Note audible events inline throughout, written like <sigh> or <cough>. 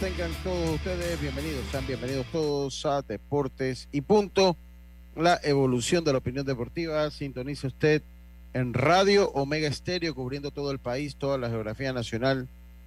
Tengan todos ustedes bienvenidos, sean bienvenidos todos a Deportes y Punto, la evolución de la opinión deportiva. Sintonice usted en Radio Omega Estéreo, cubriendo todo el país, toda la geografía nacional,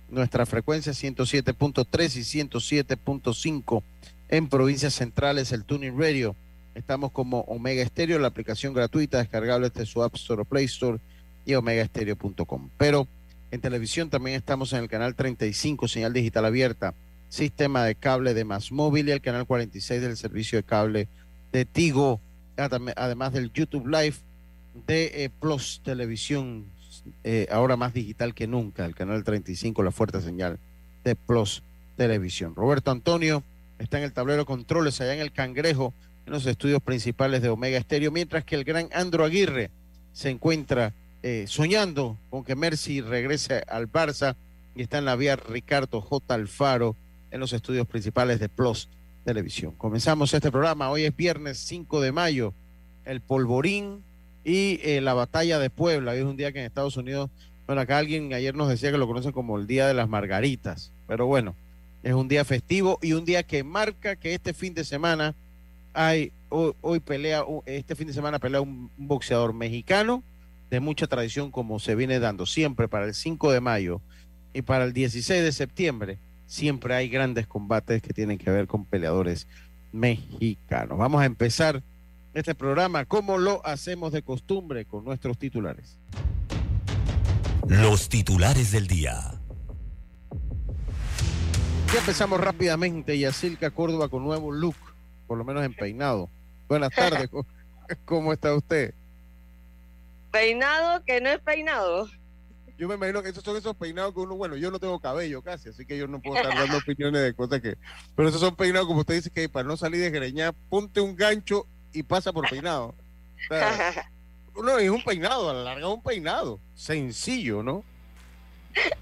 nuestra frecuencia 107.3 y 107.5 en provincias centrales, el Tuning Radio. Estamos como Omega Estéreo, la aplicación gratuita descargable desde su App Store Play Store y omegaestereo.com. Pero en televisión también estamos en el canal 35, señal digital abierta, sistema de cable de Más Móvil y el canal 46 del servicio de cable de Tigo, además del YouTube Live de eh, Plus Televisión, eh, ahora más digital que nunca, el canal 35, la fuerte señal de Plus Televisión. Roberto Antonio está en el tablero controles allá en el Cangrejo, en los estudios principales de Omega Estéreo, mientras que el gran Andro Aguirre se encuentra eh, soñando con que Mercy regrese al Barça y está en la vía Ricardo J. Alfaro en los estudios principales de Plus Televisión. Comenzamos este programa, hoy es viernes 5 de mayo, el polvorín y eh, la batalla de Puebla. Hoy es un día que en Estados Unidos, bueno, acá alguien ayer nos decía que lo conocen como el Día de las Margaritas, pero bueno, es un día festivo y un día que marca que este fin de semana hay, hoy, pelea, este fin de semana pelea un boxeador mexicano de mucha tradición como se viene dando siempre para el 5 de mayo y para el 16 de septiembre, siempre hay grandes combates que tienen que ver con peleadores mexicanos. Vamos a empezar este programa como lo hacemos de costumbre con nuestros titulares. Los titulares del día. Ya empezamos rápidamente, Yacilca Córdoba con nuevo look, por lo menos en peinado. Buenas <laughs> tardes, ¿cómo está usted? Peinado que no es peinado. Yo me imagino que esos son esos peinados que uno, bueno, yo no tengo cabello casi, así que yo no puedo estar dando <laughs> opiniones de cosas que. Pero esos son peinados, como usted dice, que para no salir de greñar, ponte un gancho y pasa por peinado. <laughs> no, es un peinado, a la larga un peinado. Sencillo, ¿no?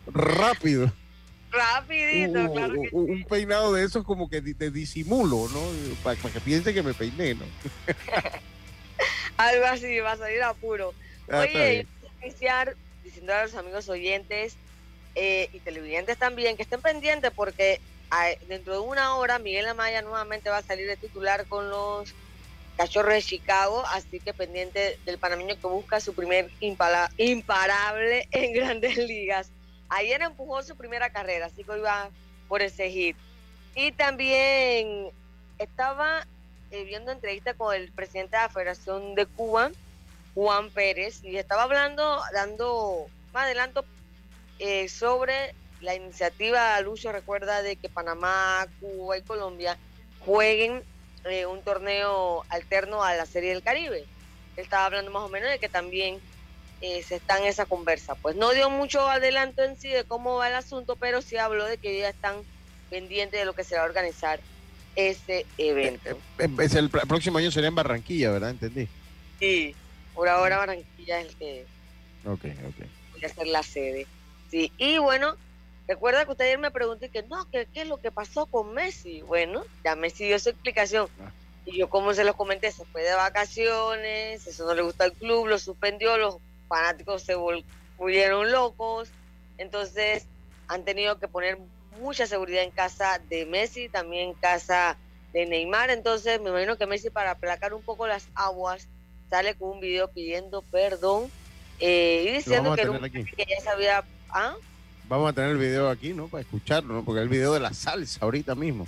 Rápido. Rapidito, claro. un peinado de esos como que de, disimulo, ¿no? Para, que piense que me peiné, ¿no? <laughs> Algo así, va a salir a puro. Ah, Oye, iniciar diciendo a los amigos oyentes eh, y televidentes también que estén pendientes porque ah, dentro de una hora Miguel Amaya nuevamente va a salir de titular con los Cachorros de Chicago, así que pendiente del panameño que busca su primer imparable en <laughs> grandes ligas. Ayer empujó su primera carrera, así que iba por ese hit. Y también estaba eh, viendo entrevista con el presidente de la Federación de Cuba, Juan Pérez y estaba hablando, dando más adelanto eh, sobre la iniciativa, Lucio recuerda de que Panamá, Cuba y Colombia jueguen eh, un torneo alterno a la Serie del Caribe. Él estaba hablando más o menos de que también eh, se está en esa conversa. Pues no dio mucho adelanto en sí de cómo va el asunto, pero sí habló de que ya están pendientes de lo que se va a organizar ese evento. Es el, el próximo año sería en Barranquilla, ¿verdad? Entendí. Sí. Por ahora Barranquilla es el que okay, okay. voy a ser la sede. Sí, y bueno, recuerda que usted ayer me preguntó que no, que qué es lo que pasó con Messi. Bueno, ya Messi dio su explicación. Ah. Y yo, como se los comenté, se fue de vacaciones, eso no le gusta al club, lo suspendió, los fanáticos se volvieron locos. Entonces, han tenido que poner mucha seguridad en casa de Messi, también en casa de Neymar. Entonces, me imagino que Messi, para aplacar un poco las aguas, sale con un video pidiendo perdón eh, y diciendo que, ya sabía... ¿ah? Vamos a tener el video aquí, ¿no? Para escucharlo, ¿no? Porque el video de la salsa ahorita mismo.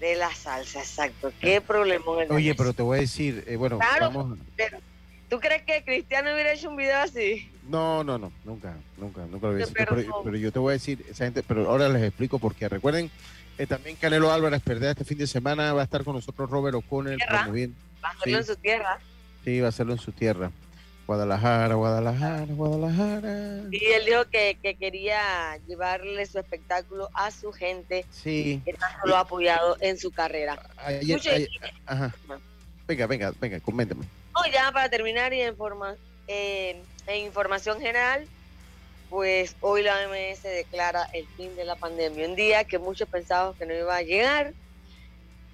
De la salsa, exacto. Qué problema. Oye, pero te voy a decir, eh, bueno, vamos... ¿Tú crees que Cristiano hubiera hecho un video así? No, no, no, nunca, nunca, nunca lo hubiera pero, pero, yo te voy a decir, esa gente, pero ahora les explico por qué. Recuerden, eh, también Canelo Álvarez perder este fin de semana, va a estar con nosotros Robert O'Connell promoviendo. Va a hacerlo en su tierra. Sí, va a hacerlo en su tierra. Guadalajara, Guadalajara, Guadalajara. Y él dijo que, quería llevarle su espectáculo a su gente. Sí. Que tanto lo ha apoyado en su carrera. ajá. Venga, venga, venga, coméntame. No, ya para terminar y en, forma, en información general, pues hoy la OMS declara el fin de la pandemia. Un día que muchos pensaban que no iba a llegar,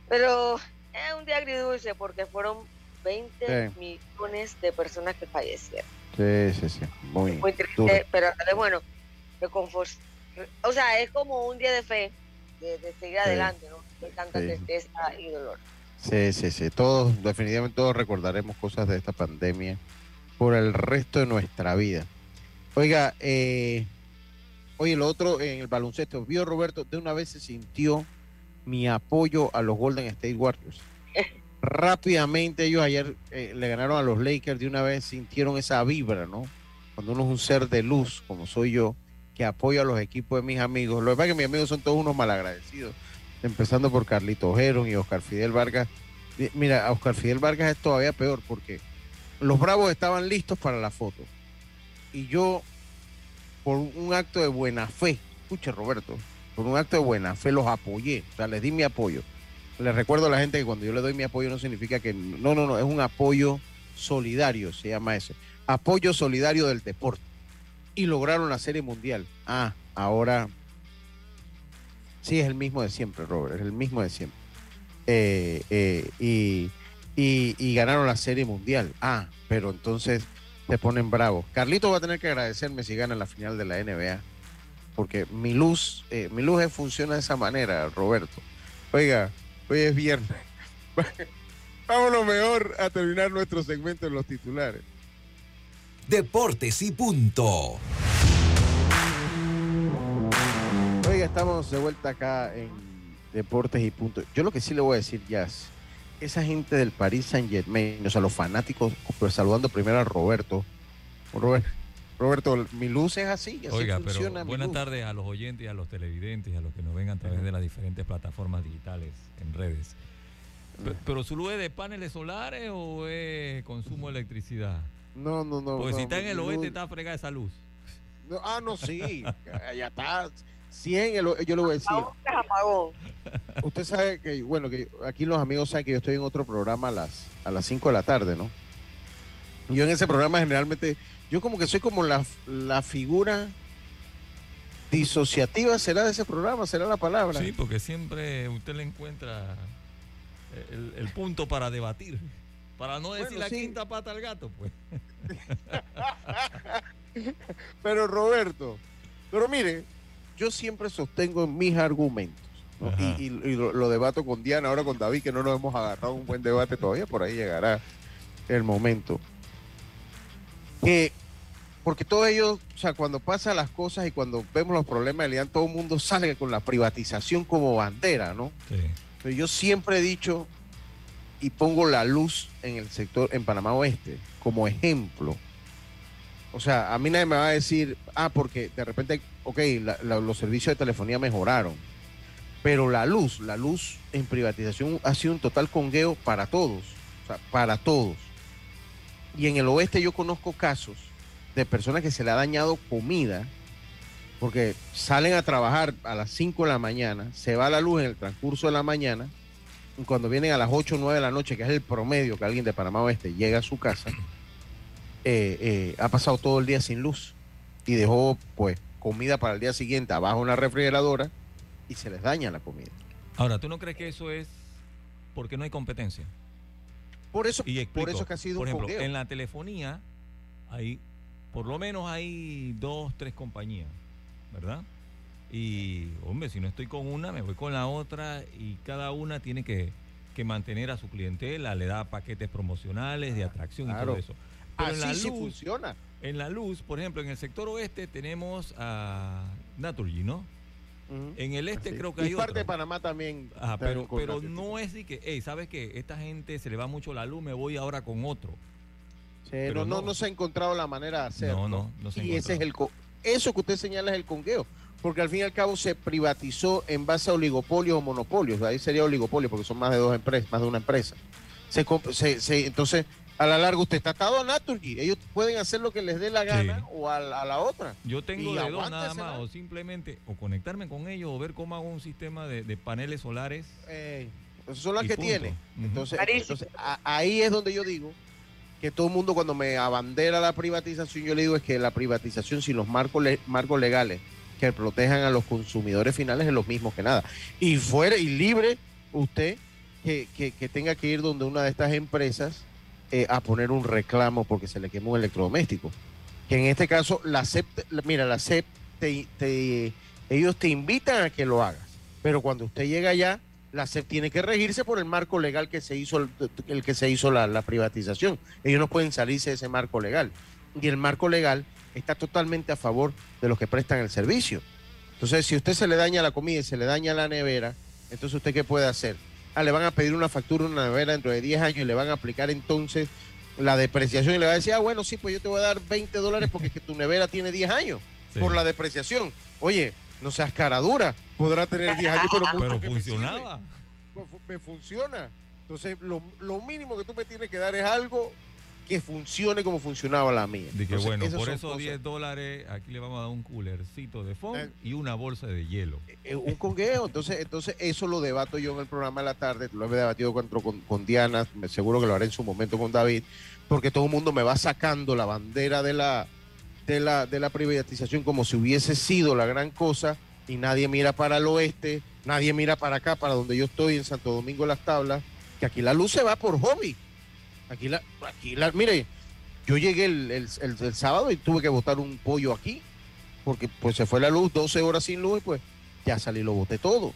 pero es un día agridulce porque fueron 20 millones de personas que fallecieron. Sí, sí, sí. Muy, Muy triste, pero bueno, de confort. O sea, es como un día de fe, de, seguir adelante, ¿no? De tanta tristeza y dolor. Sí, sí, sí. Todos, definitivamente todos recordaremos cosas de esta pandemia por el resto de nuestra vida. Oiga, eh, oye, lo otro en el baloncesto, vio Roberto, de una vez se sintió mi apoyo a los Golden State Warriors. Rápidamente ellos ayer eh, le ganaron a los Lakers, de una vez sintieron esa vibra, ¿no? Cuando uno es un ser de luz, como soy yo, que apoya a los equipos de mis amigos. Lo que pasa es que mis amigos son todos unos malagradecidos empezando por Carlito Ojero y Oscar Fidel Vargas. Mira, a Oscar Fidel Vargas es todavía peor porque los Bravos estaban listos para la foto. Y yo, por un acto de buena fe, escuche Roberto, por un acto de buena fe los apoyé, o sea, les di mi apoyo. Les recuerdo a la gente que cuando yo le doy mi apoyo no significa que, no, no, no, es un apoyo solidario, se llama eso. Apoyo solidario del deporte. Y lograron la Serie Mundial. Ah, ahora Sí, es el mismo de siempre, Robert, es el mismo de siempre. Eh, eh, y, ganaron la Serie Mundial. Ah, pero entonces te ponen bravo. Carlito va a tener que agradecerme si gana la final de la NBA, porque mi luz, eh, mi luz funciona de esa manera, Roberto. Oiga, hoy es viernes. <laughs> Vámonos mejor a terminar nuestro segmento en los titulares. Deportes y punto estamos de vuelta acá en Deportes y Punto. Yo lo que sí le voy a decir, Jazz, esa gente del Paris Saint Germain, o sea, los fanáticos, pues saludando primero a Roberto. Roberto, mi luz es así. así Oiga, pero buenas tardes a los oyentes, a los televidentes, y a los que nos ven a través de las diferentes plataformas digitales en redes. Pero, su luz es de paneles solares o es consumo de electricidad? No, no, no. Porque si está en el oeste, está fregada esa luz. ah, no, sí. <laughs> ya está. 100, yo le voy a decir. Usted sabe que, bueno, que aquí los amigos saben que yo estoy en otro programa a las, a las 5 de la tarde, ¿no? Yo en ese programa generalmente, yo como que soy como la, la figura disociativa, ¿será de ese programa? ¿Será la palabra? Sí, porque siempre usted le encuentra el, punto para debatir. Para no decir la quinta pata al gato, pues. <laughs> pero Roberto, pero mire, yo siempre sostengo mis argumentos. Y, lo, debato con Diana, ahora con David, que no nos hemos agarrado un buen debate todavía, por ahí llegará el momento. Que, porque todo ello, o sea, cuando pasan las cosas y cuando vemos los problemas de todo el mundo sale con la privatización como bandera, ¿no? Pero yo siempre he dicho y pongo la luz en el sector, en Panamá Oeste, como ejemplo o sea, a mí nadie me va a decir, ah, porque de repente, ok, los servicios de telefonía mejoraron, pero la luz, la luz en privatización ha sido un total congueo para todos, o sea, para todos. Y en el oeste yo conozco casos de personas que se le ha dañado comida porque salen a trabajar a las 5 de la mañana, se va la luz en el transcurso de la mañana, y cuando vienen a las 8 o 9 de la noche, que es el promedio que alguien de Panamá Oeste llega a su casa, eh, eh, ha pasado todo el día sin luz y dejó pues comida para el día siguiente abajo en la refrigeradora y se les daña la comida. Ahora, ¿tú no crees que eso es porque no hay competencia? Por eso, por eso que ha sido por ejemplo, en la telefonía hay por lo menos hay dos, tres compañías, ¿verdad? Y, hombre, si no estoy con una, me voy con la otra y cada una tiene que, mantener a su clientela, le da paquetes promocionales de atracción y todo eso. Pero en la luz, funciona. En la luz, por ejemplo, en el sector oeste tenemos a Naturgy, ¿no? En el este Sí. creo que y hay parte otro. de Panamá también. Ajá, está pero, pero no es de que, hey, ¿sabes qué? Esta gente se le va mucho la luz, me voy ahora con otro. Sí, pero no, no, se ha encontrado la manera de hacerlo. No, no, no se y ese es el co- eso que usted señala es el congueo, porque al fin y al cabo se privatizó en base a oligopolios o monopolios, ahí sería oligopolio porque son más de dos empresas, más de una empresa. Se, se- se- entonces, a la larga usted está atado a Naturgy, ellos pueden hacer lo que les dé la gana Sí. o a, la- a la otra. Yo tengo Y de dos nada más, o simplemente o conectarme con ellos o ver cómo hago un sistema de, de paneles solares. Eh, esas son las que punto. tiene. Entonces, entonces, a- ahí es donde yo digo que todo el mundo cuando me abandera la privatización, yo le digo es que la privatización sin los marcos, le- marcos legales que protejan a los consumidores finales es lo mismo que nada. Y fuera y libre usted que, que- que tenga que ir donde una de estas empresas eh, a poner un reclamo porque se le quemó un electrodoméstico. Que en este caso, la CEP, mira, la CEP, te- ellos te invitan a que lo hagas, pero cuando usted llega allá, la CEP tiene que regirse por el marco legal que se hizo, el, que se hizo la, la privatización. Ellos no pueden salirse de ese marco legal. Y el marco legal está totalmente a favor de los que prestan el servicio. Entonces, si usted se le daña la comida y se le daña la nevera, entonces usted qué puede hacer? Ah, le van a pedir una factura, una nevera dentro de 10 años y le van a aplicar entonces la depreciación y le va a decir, ah, bueno, sí, pues yo te voy a dar 20 dólares porque es que tu nevera tiene 10 años Sí. por la depreciación. Oye, no seas cara dura, podrá tener 10 años, pero, Pero que me funcionaba. Pues, fu- me funciona. Entonces, lo, lo mínimo que tú me tienes que dar es algo que funcione como funcionaba la mía. Que Entonces, bueno, por esos cosas. 10 dólares, aquí le vamos a dar un coolercito de foam Eh. y una bolsa de hielo. Eh, un congueo. Entonces, entonces, eso lo debato yo en el programa de la tarde. Lo he debatido con, con, con Diana. Seguro que lo haré en su momento con David. Porque todo el mundo me va sacando la bandera de la, de la, de la privatización como si hubiese sido la gran cosa. Y nadie mira para el oeste, nadie mira para acá, para donde yo estoy, en Santo Domingo las Tablas. Que aquí la luz se va por hobby. Aquí la, aquí la, mire, yo llegué el, el- el- el sábado y tuve que botar un pollo aquí, porque pues se fue la luz, 12 horas sin luz y pues ya salí y lo boté todo.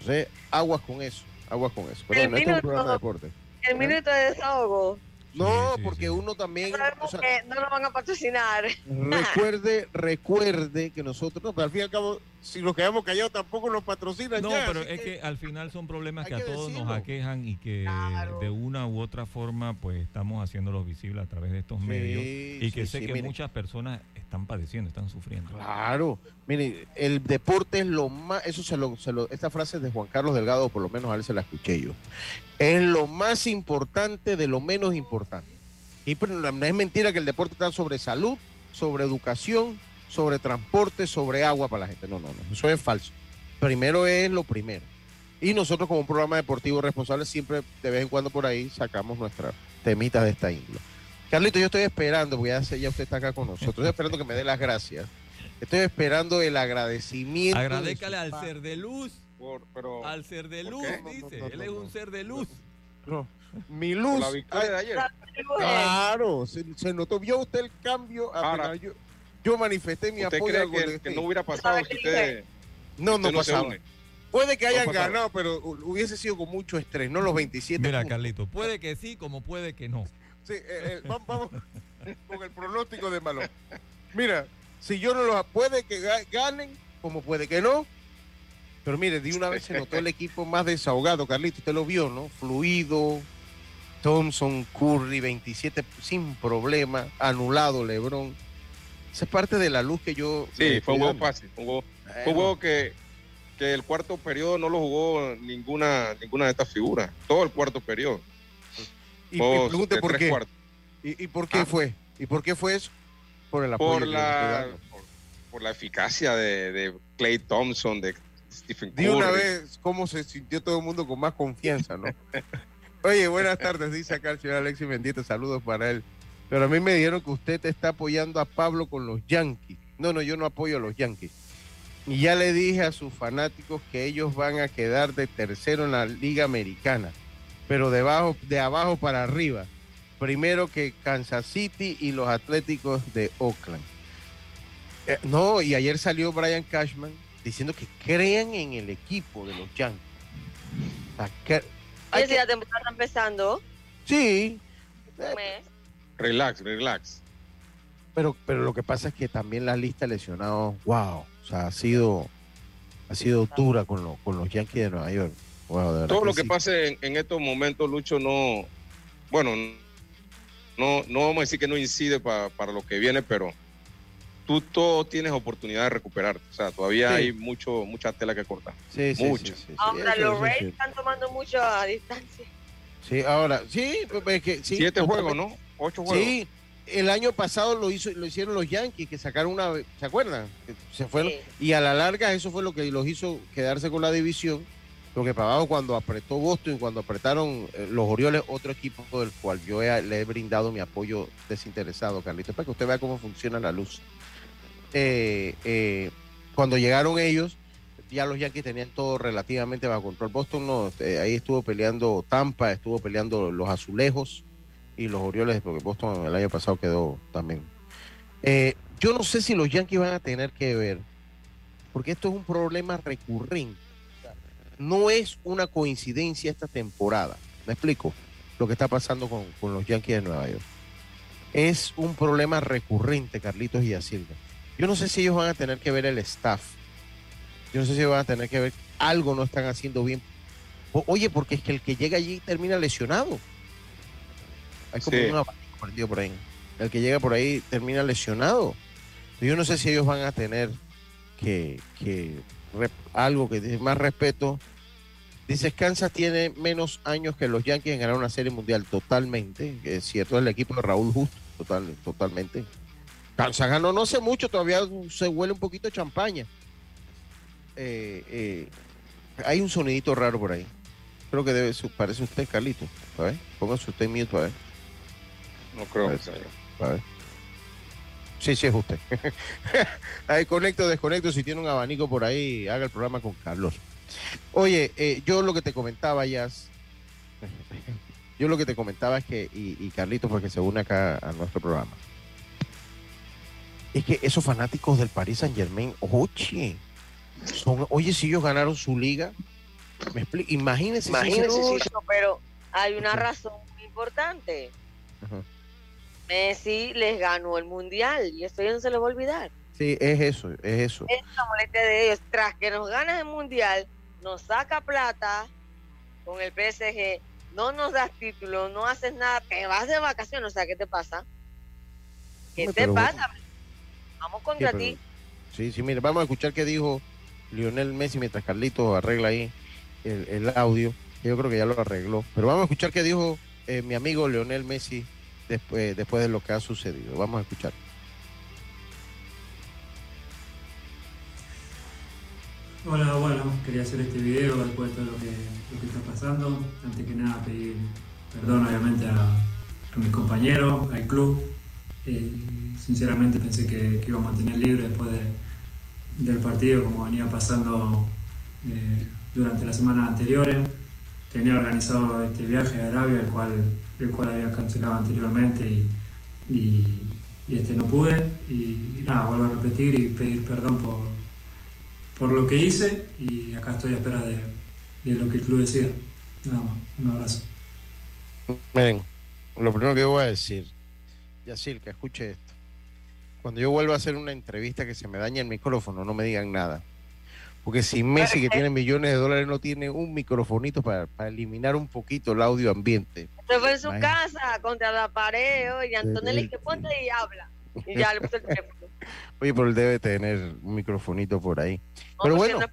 Entonces, aguas con eso, aguas con eso. Pero El bueno, este es un minuto- programa de deporte. El minuto de desahogo. No, sí, porque sí. uno también, o sea, que no nos van a patrocinar. recuerde, recuerde que nosotros, no, pero al fin y al cabo, si nos quedamos callados tampoco nos patrocinan No, ya, pero es que al final son problemas que a que todos nos aquejan y que Claro. de una u otra forma pues estamos haciéndolos visibles a través de estos medios y que sí, sé sí, que mire. muchas personas están padeciendo, están sufriendo. Claro, mire, el deporte es lo más, eso se lo, se lo- esta frase es de Juan Carlos Delgado, por lo menos a él se la escuché yo. Es lo más importante de lo menos importante. Y no es mentira que el deporte está sobre salud, sobre educación, sobre transporte, sobre agua para la gente. No, no, no, eso es falso. Primero es lo primero. Y nosotros como un programa deportivo responsable siempre de vez en cuando por ahí sacamos nuestras temitas de esta índole. Carlito, yo estoy esperando, porque ya, sé, ya usted está acá con nosotros, estoy esperando que me dé las gracias. Estoy esperando el agradecimiento. de Agradécale al ser de luz, Por, pero al ser de ¿Por luz, qué? No, no, dice. no, Él no, es no. un ser de luz. Mi por luz. la victoria de ayer. Claro, se, se notó, vio usted el cambio. Ahora, yo, yo manifesté mi ¿Usted apoyo cree al que, que State. no hubiera pasado si usted, No, no usted no pasaba. Puede que hayan ganado, pero hu- hubiese sido con mucho estrés, no los 27 Mira, puntos. Carlito, puede que sí, como puede que no. Sí, eh, eh, vamos, vamos <laughs> con el pronóstico de balón. Mira, si yo no los puede que ga- ganen, como puede que no. Pero mire, de una vez se notó el equipo más desahogado, Carlito, usted lo vio, ¿no? Fluido, Thompson, Curry, 27 sin problema, anulado LeBron. Esa es parte de la luz que yo Sí, eh, fue un juego fácil. Fue un juego, fue un Bueno, juego que, que el cuarto periodo no lo jugó ninguna, ninguna de estas figuras. Todo el cuarto periodo. y, pregunte por qué. cuartos. ¿Y, y por qué Ah. fue? ¿Y por qué fue eso? Por el apoyo Por la, por, por la eficacia de, de Clay Thompson, de Stephen Curry. De una vez, cómo se sintió todo el mundo con más confianza, ¿no? <laughs> Oye, buenas tardes, dice acá el señor Alexis Bendito, saludos para él. Pero a mí me dijeron que usted está apoyando a Pablo con los Yankees. No, no, yo no apoyo a los Yankees. Y ya le dije a sus fanáticos que ellos van a quedar de tercero en la Liga Americana, pero de abajo, para arriba. Primero que Kansas City y los Atléticos de Oakland. Eh, no, y ayer salió Brian Cashman diciendo que crean en el equipo de los Yankees. Hay que- la temporada está empezando, sí, eh. Relax, relax. pero, pero lo que pasa es que también la lista de lesionados, wow. O sea, ha sido, ha sido dura con, con los Yankees de Nueva York. Todo lo que pase en, estos momentos, Lucho, no, bueno, no, no vamos a decir que no incide para lo que viene, pero tú todo tienes oportunidad de recuperarte. O sea, todavía hay mucho, mucha tela que cortar. Sí, sí, Mucha. ahora, los Rays están tomando mucho a distancia. Sí, ahora, sí, es que sí. Siete juegos, ¿no? Ocho juegos. Sí, el año pasado lo hizo, lo hicieron los Yankees, que sacaron una, ¿se acuerdan? Se fueron, y a la larga eso fue lo que los hizo quedarse con la división. Lo que pasaba cuando apretó Boston, cuando apretaron eh, los Orioles, otro equipo del cual yo le he brindado mi apoyo desinteresado, Carlitos, para que usted vea cómo funciona la luz. Eh, eh, cuando llegaron ellos, ya los Yankees tenían todo relativamente bajo control. Boston no, este, ahí estuvo peleando Tampa, estuvo peleando los Azulejos y los Orioles, porque Boston el año pasado quedó también. Eh, yo no sé si los Yankees van a tener que ver, porque esto es un problema recurrente. No es una coincidencia esta temporada. ¿Me explico? Lo que está pasando con, los Yankees de Nueva York. Es un problema recurrente, Carlitos y Asilva yo no sé si ellos van a tener que ver el staff. Yo no sé si van a tener que ver algo no están haciendo bien. oye, porque es que el que llega allí termina lesionado. Hay como un abanico por ahí. El que llega por ahí termina lesionado. Yo no sé si ellos van a tener que, algo que más respeto. Dice Kansas tiene menos años que los Yankees en ganar una serie mundial totalmente. Es cierto, el equipo de Raúl Justo, total, totalmente. No sé mucho, todavía se huele un poquito de champaña. Eh, eh, hay un sonidito raro por ahí. Creo que debe, parece usted, Carlito. A ver, póngase usted mute, a ver. No creo. A ver. Sí, sí, es usted. <laughs> ahí conecto, desconecto. Si tiene un abanico por ahí, haga el programa con Carlos. Oye, eh, yo lo que te comentaba, ya. <laughs> yo lo que te comentaba es que, y, y Carlito, porque se une acá a nuestro programa es que esos fanáticos del Paris Saint Germain, oye, son, oye, si ellos ganaron su liga, me explico, imagínense, imagínense si pero hay una razón muy importante. Messi les ganó el mundial y esto ya no se les va a olvidar. Sí, es eso, es eso. Es la molestia de ellos. Tras que nos ganas el mundial, nos saca plata con el PSG, no nos das título, no haces nada, te vas de vacaciones, o sea, ¿qué te pasa? ¿Qué te pasa? Vamos contra ti. Sí, sí, mire, vamos a escuchar qué dijo Lionel Messi mientras Carlito arregla ahí el, audio. Yo creo que ya lo arregló. Pero vamos a escuchar qué dijo eh, mi amigo Lionel Messi después, después de lo que ha sucedido. Vamos a escuchar. Hola, bueno, quería hacer este video después de todo lo que, lo que está pasando. Antes que nada pedir perdón obviamente a, a mis compañeros, al club. Sinceramente pensé que, que, iba a mantener libre después del partido, como venía pasando eh, durante las semanas anteriores. Tenía organizado este viaje a Arabia, el cual, el cual había cancelado anteriormente y, este no pude. Y, nada, vuelvo a repetir y pedir perdón por, por lo que hice y acá estoy a espera de, de lo que el club decida. Nada más, un abrazo. Miren, lo primero que voy a decir, Yacir, que escuche esto cuando yo vuelva a hacer una entrevista que se me dañe el micrófono, no me digan nada. Porque si Messi, que tiene millones de dólares, no tiene un microfonito para, eliminar un poquito el audio ambiente. Se fue en su casa contra la pared, y Antonio que ponte y habla. Y ya le el teléfono. <laughs> Oye, pero él debe tener un microfonito por ahí. pero pues, bueno.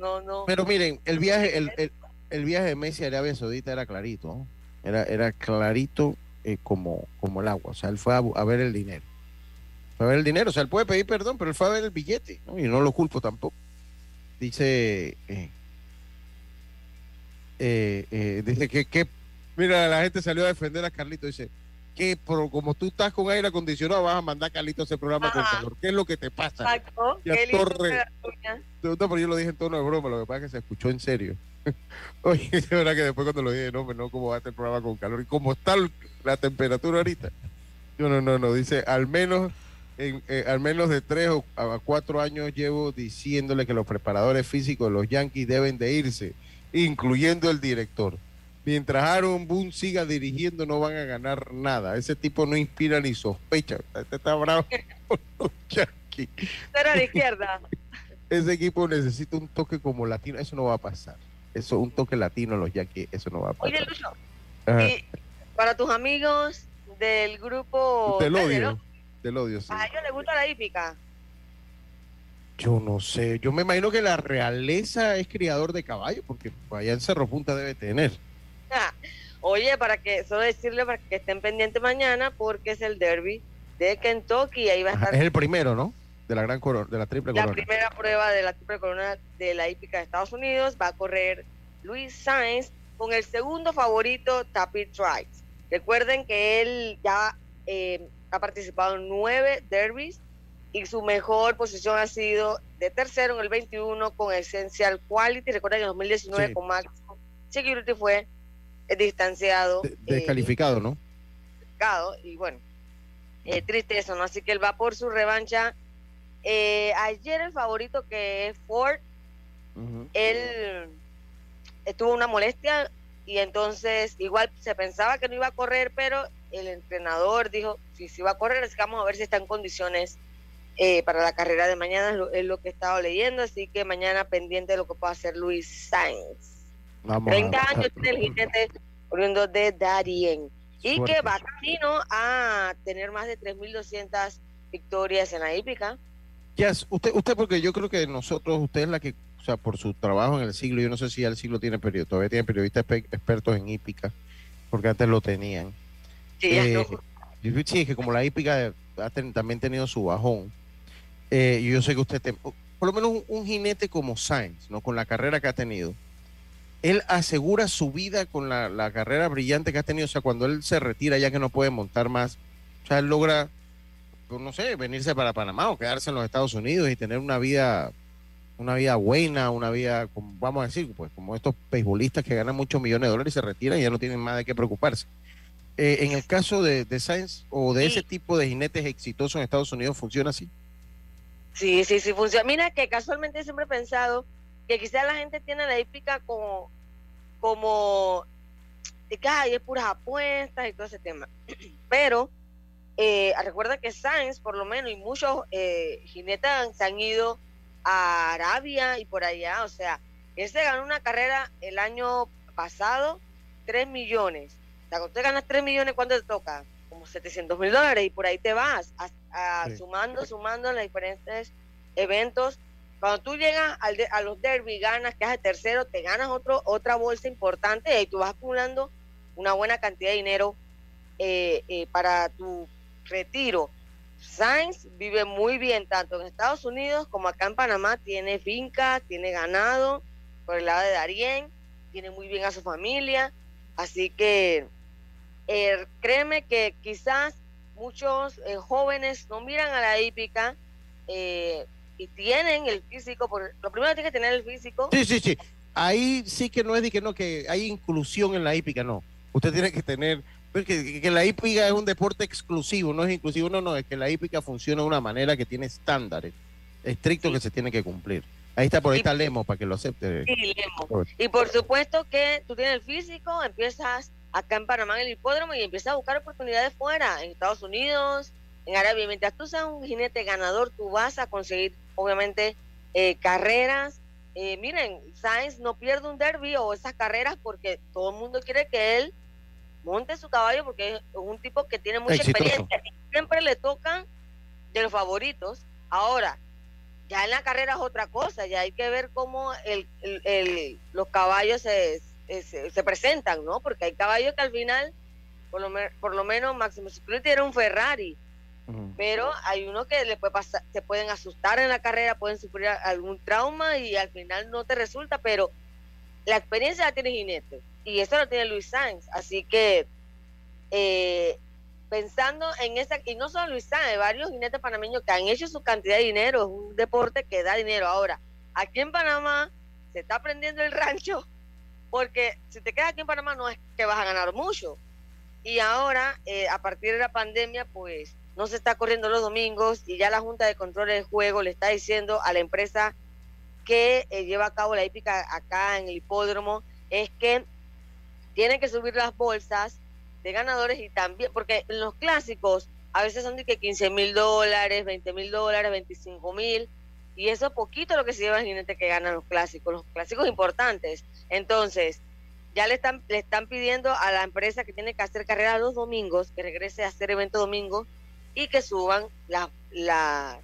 No, no, pero miren, el viaje, el, el, viaje de Messi a Arabia Saudita era clarito, Era, era clarito eh, como, como el agua. O sea, él fue a ver el dinero a ver el dinero. O sea, él puede pedir perdón, pero él fue a ver el billete, Y no lo culpo tampoco. Dice, eh, eh, eh, dice que, que, mira, la gente salió a defender a Carlito. Dice, que como tú estás con aire acondicionado, vas a mandar a Carlito a ese programa con calor. ¿Qué es lo que te pasa? Exacto. No, pero yo lo dije en tono de broma, lo que pasa es que se escuchó en serio. Oye, <laughs> es verdad que después cuando lo dije, no, no, ¿cómo va a estar el programa con calor? Y cómo está la temperatura ahorita. No, no, no, no, dice, al menos eh, al menos de tres o a cuatro años llevo diciéndole que los preparadores físicos de los Yankees deben de irse, incluyendo el director. Mientras Aaron Boone siga dirigiendo, no van a ganar nada. Ese tipo no inspira ni sospecha. Este está bravo <laughs> con los Yankees. Pero a la izquierda. <laughs> ese equipo necesita un toque como latino. Eso no va a pasar. Eso, un toque latino los que eso no va a pasar. Oye, Lucho, y para tus amigos del grupo... Del odio. Del odio, sí. ¿A ellos les gusta la hípica? Yo no sé. Yo me imagino que la realeza es criador de caballos, porque allá en Cerro Punta debe tener. Ah, oye, para que, solo decirle para que estén pendientes mañana, porque es el derby de Kentucky. Ahí va a estar. es el primero, ¿no? De la gran corona, de la triple corona. La primera prueba de la triple corona de la hípica de Estados Unidos va a correr Luis Sainz con el segundo favorito, Tapi Trice. Recuerden que él ya eh, ha participado en nueve derbis y su mejor posición ha sido de tercero en el 21 con Essential Quality. Recuerden que en 2019 con Max Security fue eh, distanciado. descalificado, ¿no? Descalificado, y bueno, eh, triste eso, ¿no? Así que él va por su revancha. Eh, ayer el favorito que es Ford, él tuvo una molestia y entonces igual se pensaba que no iba a correr, pero el entrenador dijo, si sí, sí va a correr, así que vamos a ver si está en condiciones eh, para la carrera de mañana, es lo, que he estado leyendo, así que mañana pendiente de lo que pueda hacer Luis Sainz. 30 años tiene el jinete oriundo de Darien y que va camino a tener más de 3.200 victorias en la hípica. Yes, usted, usted, porque yo creo que nosotros, usted es la que, o sea, por su trabajo en el siglo, yo no sé si el siglo tiene periodistas, todavía tiene periodistas expertos en hípica, porque antes lo tenían. Sí, eh, sí, es que como la hípica ha también tenido su bajón, eh, yo sé que usted, por lo menos un, jinete como Sainz, ¿no? con la carrera que ha tenido, él asegura su vida con la, carrera brillante que ha tenido. O sea, cuando él se retira ya que no puede montar más, o sea, él logra, no sé, venirse para Panamá o quedarse en los Estados Unidos y tener una vida una vida buena, una vida, como, vamos a decir, pues como estos beisbolistas que ganan muchos millones de dólares y se retiran y ya no tienen más de qué preocuparse. Eh, en el caso de, de Sainz o de ese tipo de jinetes exitosos en Estados Unidos, ¿funciona así? Sí, sí, sí funciona. Mira que casualmente siempre he pensado que quizás la gente tiene la hípica como, como de que hay puras apuestas y todo ese tema. <clears throat> Pero eh, recuerda que Sainz, por lo menos, y muchos eh, jinetes se han ido a Arabia y por allá. O sea, él se ganó una carrera el año pasado, 3 millones. O sea, cuando usted ganas 3 millones, ¿cuánto te toca? Como 700 mil dólares y por ahí te vas sumando, sumando en los diferentes eventos. Cuando tú llegas al a los derby, ganas, que de tercero, te ganas otro, otra bolsa importante y tú vas acumulando una buena cantidad de dinero eh, eh, para tu retiro. Sainz vive muy bien, tanto en Estados Unidos como acá en Panamá. Tiene finca, tiene ganado por el lado de Darien, tiene muy bien a su familia. Así que eh, créeme que quizás muchos eh, jóvenes no miran a la hípica eh, y tienen el físico, por, lo primero tiene que tener el físico. Sí, sí, sí. Ahí sí que no es de que no, que hay inclusión en la hípica, no. Usted tiene que tener, porque que la hípica es un deporte exclusivo, no es inclusivo, no, no, es que la hípica funciona de una manera que tiene estándares estrictos que se tiene que cumplir. Ahí está, por ahí está Lemo, para que lo acepte. Sí, Lemo. Y por supuesto que tú tienes el físico, empiezas acá en Panamá en el hipódromo y empieza a buscar oportunidades fuera, en Estados Unidos, en Arabia. Mientras tú seas un jinete ganador, tú vas a conseguir, obviamente, eh, carreras. Eh, miren, Sainz no pierde un derby o esas carreras porque todo el mundo quiere que él monte su caballo porque es un tipo que tiene mucha experiencia siempre le tocan de los favoritos. Ahora, ya en la carrera es otra cosa, ya hay que ver cómo el, los caballos se, se, presentan, ¿no? Porque hay caballos que al final, por lo, por lo menos Máximo Security era un Ferrari, pero hay unos que le puede pasar, se pueden asustar en la carrera, pueden sufrir algún trauma y al final no te resulta, pero la experiencia la tiene Jinete y eso lo tiene Luis Sainz, así que eh, pensando en esa, y no solo Luis Sainz, hay varios jinetes panameños que han hecho su cantidad de dinero, es un deporte que da dinero. Ahora, aquí en Panamá se está aprendiendo el rancho porque si te quedas aquí en Panamá no es que vas a ganar mucho. Y ahora, eh, a partir de la pandemia, pues no se está corriendo los domingos y ya la Junta de Control del Juego le está diciendo a la empresa que eh, lleva a cabo la hípica acá en el hipódromo, es que tienen que subir las bolsas de ganadores y también, porque en los clásicos a veces son de que 15 mil dólares, 20 mil dólares, 25 mil, Y eso es poquito lo que se lleva el jinete que ganan los clásicos, los clásicos importantes. Entonces, ya le están, le están pidiendo a la empresa que tiene que hacer carrera los domingos, que regrese a hacer evento domingo y que suban las, las,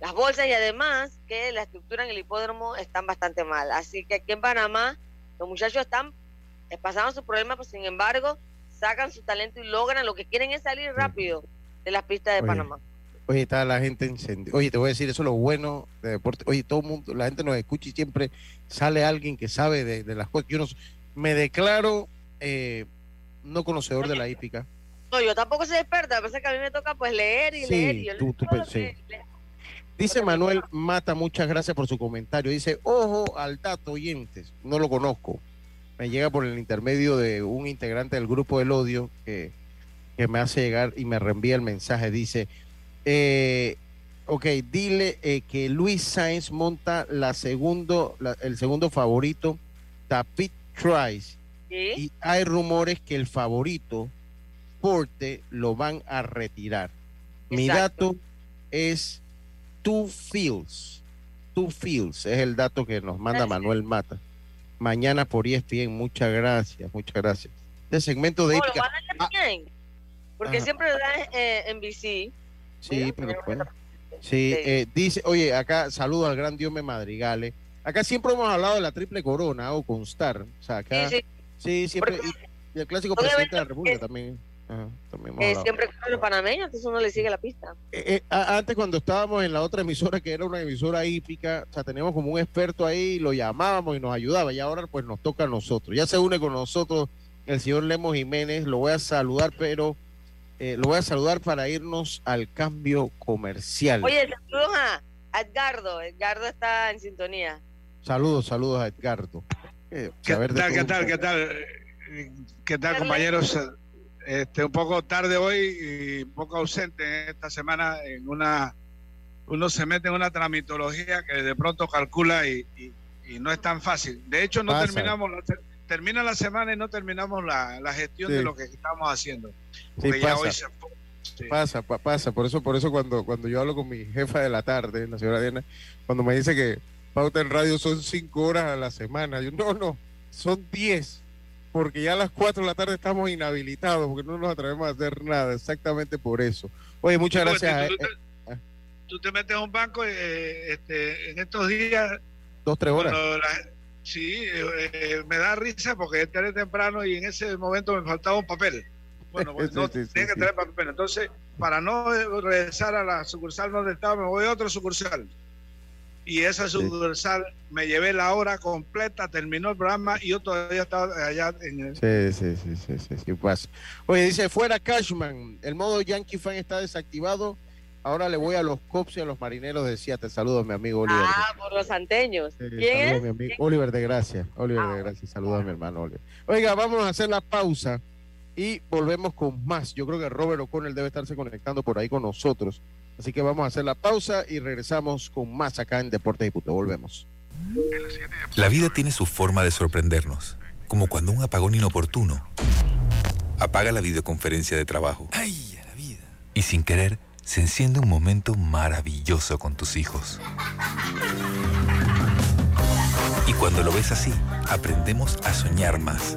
las bolsas y además que la estructura en el hipódromo están bastante mal. Así que aquí en Panamá los muchachos están eh, pasando su problema, pues sin embargo sacan su talento y logran lo que quieren es salir rápido de las pistas de Panamá. Oye, está la gente encendida. Oye, te voy a decir, eso es lo bueno de deporte. Oye, todo el mundo, la gente nos escucha y siempre sale alguien que sabe de, las cosas. Yo no, me declaro eh, no conocedor de la hípica. No, yo tampoco soy experta, a que a mí me toca pues leer y leer. Y yo pues, Dice Manuel Mata, muchas gracias por su comentario. Dice, ojo al dato oyentes, no lo conozco. Me llega por el intermedio de un integrante del grupo del odio que, que me hace llegar y me reenvía el mensaje. Dice, eh, ok, dile eh, que Luis Sainz monta la segundo, el segundo favorito, David Trice. Y hay rumores que el favorito, Porte, lo van a retirar. Mi dato es Two Fields. Two Fields es el dato que nos manda Manuel Mata. Mañana por ESPN. Muchas gracias, muchas gracias. Este segmento de. Oh, porque siempre lo dan eh, en BC. Sí, pero Sí, eh, dice, oye, acá saludo al gran Dios me madrigale. Acá siempre hemos hablado de la triple corona o constar. O sea, acá. Sí, siempre. y, el clásico presidente de la República también. También siempre con los panameños, entonces uno le sigue la pista. Eh, eh, antes, cuando estábamos en la otra emisora, que era una emisora hípica, o sea, teníamos como un experto ahí, lo llamábamos y nos ayudaba. Y ahora, pues nos toca a nosotros. Ya se une con nosotros el señor Lemos Jiménez. Lo voy a saludar, pero eh, lo voy a saludar para irnos al cambio comercial. Oye, saludos a Edgardo. Edgardo está en sintonía. Saludos, saludos a Edgardo. Eh, ¿Qué, tal, ¿Qué tal, qué tal, qué tal, compañeros? Este, un poco tarde hoy y un poco ausente esta semana en una uno se mete en una tramitología que de pronto calcula y, no es tan fácil. De hecho, no terminamos, termina la semana y no terminamos la, gestión de lo que estamos haciendo. Sí, pasa. pasa, pasa. Por eso, por eso cuando, cuando yo hablo con mi jefa de la tarde, la señora Diana, cuando me dice que pauta en radio son cinco horas a la semana, yo no, no, son diez. Porque ya a las cuatro de la tarde estamos inhabilitados, porque no nos atrevemos a hacer nada, exactamente por eso. Oye, muchas gracias. Tú, te, metes a un banco eh, este, en estos días. Dos, tres horas. Sí, eh, eh, me da risa porque entré temprano y en ese momento me faltaba un papel. Bueno, pues <laughs> no tenía que traer papel. Entonces, para no regresar a la sucursal donde estaba, me voy a otra sucursal. Y esa sucursal me llevé la hora completa, terminó el programa y yo todavía estaba allá en el... Sí, sí, sí, sí, sí, sí pasa. Oye, dice, fuera Cashman, el modo Yankee Fan está desactivado Ahora le voy a los cops y a los marineros de Seattle. Saludos, mi amigo Oliver. Ah, por los anteños. ¿Quién es? Mi amigo Oliver de Gracia. Oliver de ah, Gracia. Saludos a mi hermano Oliver. Oiga, vamos a hacer la pausa y volvemos con más. Yo creo que Robert O'Connell debe estarse conectando por ahí con nosotros. Así que vamos a hacer la pausa y regresamos con más acá en Deportes y Puto. Volvemos. La vida tiene su forma de sorprendernos, como cuando un apagón inoportuno apaga la videoconferencia de trabajo. ¡Ay, a la vida! Y sin querer, se enciende un momento maravilloso con tus hijos. Y cuando lo ves así, aprendemos a soñar más,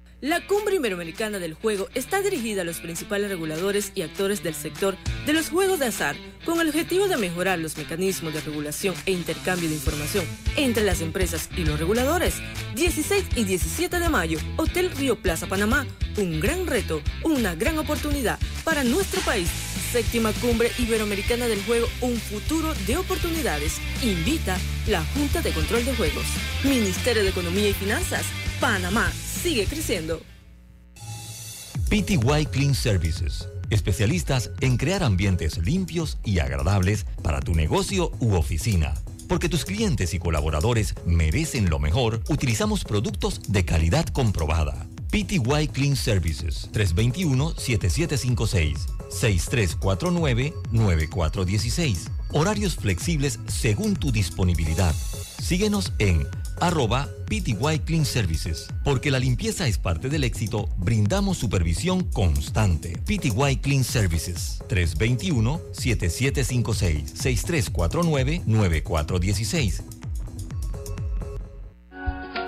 La Cumbre Iberoamericana del Juego está dirigida a los principales reguladores y actores del sector de los juegos de azar con el objetivo de mejorar los mecanismos de regulación e intercambio de información entre las empresas y los reguladores. 16 y 17 de mayo, Hotel Río Plaza Panamá. Un gran reto, una gran oportunidad para nuestro país. Séptima Cumbre Iberoamericana del Juego, un futuro de oportunidades. Invita la Junta de Control de Juegos. Ministerio de Economía y Finanzas. Panamá sigue creciendo. PTY Clean Services, especialistas en crear ambientes limpios y agradables para tu negocio u oficina. Porque tus clientes y colaboradores merecen lo mejor, utilizamos productos de calidad comprobada. PTY Clean Services 321-7756 6349-9416. Horarios flexibles según tu disponibilidad Síguenos en arroba PTY Clean Services. Porque la limpieza es parte del éxito, brindamos supervisión constante. PTY Clean Services 321-7756-6349-9416.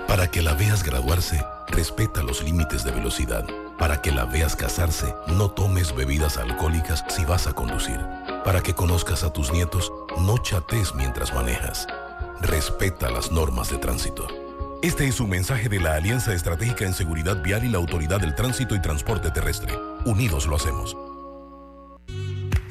Para que la veas graduarse, respeta los límites de velocidad. Para que la veas casarse, no tomes bebidas alcohólicas si vas a conducir. Para que conozcas a tus nietos, no chates mientras manejas. Respeta las normas de tránsito. Este es un mensaje de la Alianza Estratégica en Seguridad Vial y la Autoridad del Tránsito y Transporte Terrestre. Unidos lo hacemos.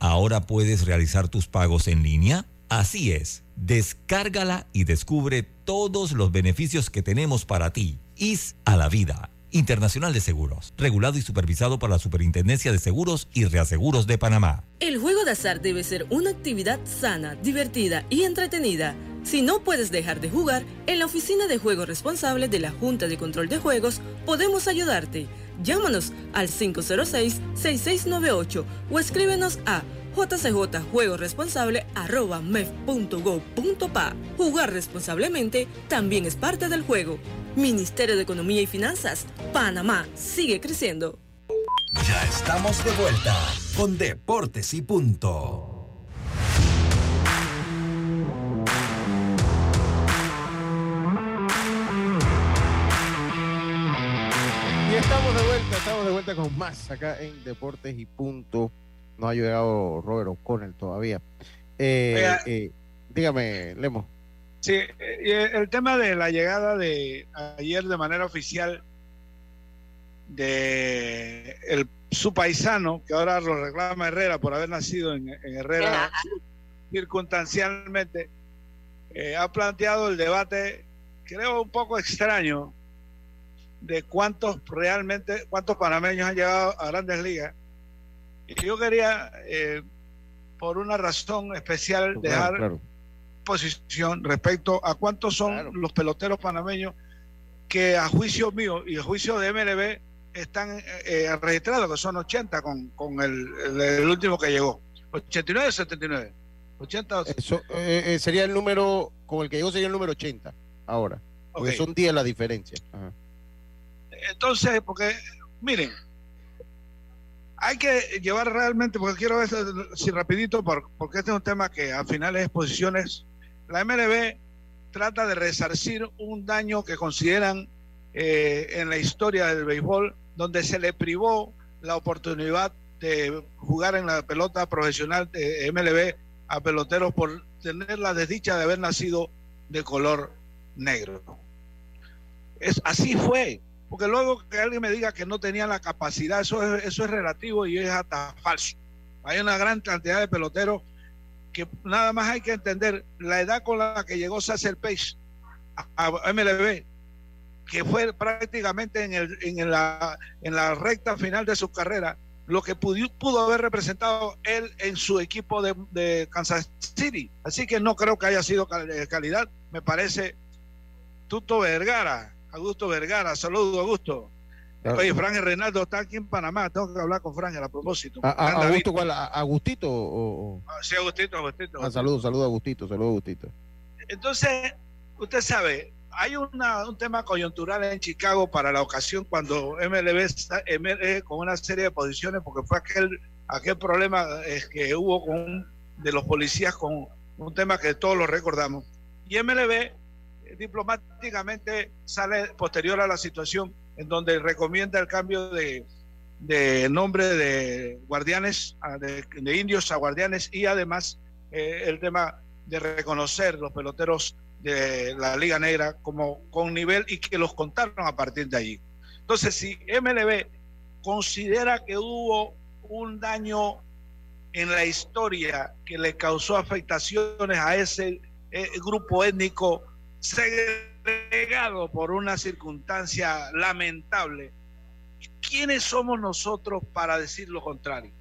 ahora puedes realizar tus pagos en línea? Así es, descárgala y descubre todos los beneficios que tenemos para ti. IS a la vida. Internacional de Seguros, regulado y supervisado por la Superintendencia de Seguros y Reaseguros de Panamá. El juego de azar debe ser una actividad sana, divertida y entretenida. Si no puedes dejar de jugar, en la oficina de juego responsable de la Junta de Control de Juegos podemos ayudarte. Llámanos al 506-6698 o escríbenos a jcjjuegoresponsable.mef.gov.pa. Jugar responsablemente también es parte del juego. Ministerio de Economía y Finanzas, Panamá sigue creciendo. Ya estamos de vuelta con Deportes y Punto. Vuelta, con más acá en Deportes y Punto. No ha llegado Robert O'Connell todavía. Eh, eh, dígame, Lemo. Sí, eh, el tema de la llegada de ayer de manera oficial de el, su paisano, que ahora lo reclama Herrera por haber nacido en, Herrera circunstancialmente, ha planteado el debate, creo, un poco extraño de cuántos realmente, cuántos panameños han llegado a grandes ligas yo quería, eh, por una razón especial, dejar posición respecto a cuántos son los peloteros panameños que a juicio mío y a juicio de MLB están eh, eh, registrados, que son 80 con, con el, último que llegó. 89 o 79. 80 Eso, sería el número, con el que llegó sería el número 80 ahora. Porque son 10 la diferencia. Entonces, porque, miren, hay que llevar realmente, porque quiero ver si rapidito, porque este es un tema que al final es posiciones. La MLB trata de resarcir un daño que consideran eh, en la historia del béisbol, donde se le privó la oportunidad de jugar en la pelota profesional de MLB a peloteros por tener la desdicha de haber nacido de color negro. Es, así fue. Porque luego que alguien me diga que no tenía la capacidad, eso es, eso es relativo y es hasta falso. Hay una gran cantidad de peloteros que nada más hay que entender la edad con la que llegó Sacer Pace a MLB, que fue prácticamente en, el, en, la, en la recta final de su carrera, lo que pudo, pudo haber representado él en su equipo de, de, Kansas City. Así que no creo que haya sido calidad. Me parece Tuto Vergara, Augusto Vergara. Saludos, Augusto. Oye, Fran Reinaldo está aquí en Panamá. Tengo que hablar con Fran a propósito. ¿A, Augusto cuál? ¿Agustito? O, ah, sí, Agustito, Agustito. Ah, saludos, saludos, Agustito. Saludos, Agustito. Entonces, usted sabe, hay una, un tema coyuntural en Chicago para la ocasión cuando MLB está MLB con una serie de posiciones, porque fue aquel, aquel problema que hubo con de los policías con un tema que todos lo recordamos. Y MLB diplomáticamente sale posterior a la situación en donde recomienda el cambio de, nombre de guardianes, de, indios a guardianes y además eh, el tema de reconocer los peloteros de la Liga Negra como con nivel y que los contaron a partir de allí. Entonces, si MLB considera que hubo un daño en la historia que le causó afectaciones a ese eh, grupo étnico se relegado por una circunstancia lamentable, ¿quiénes somos nosotros para decir lo contrario?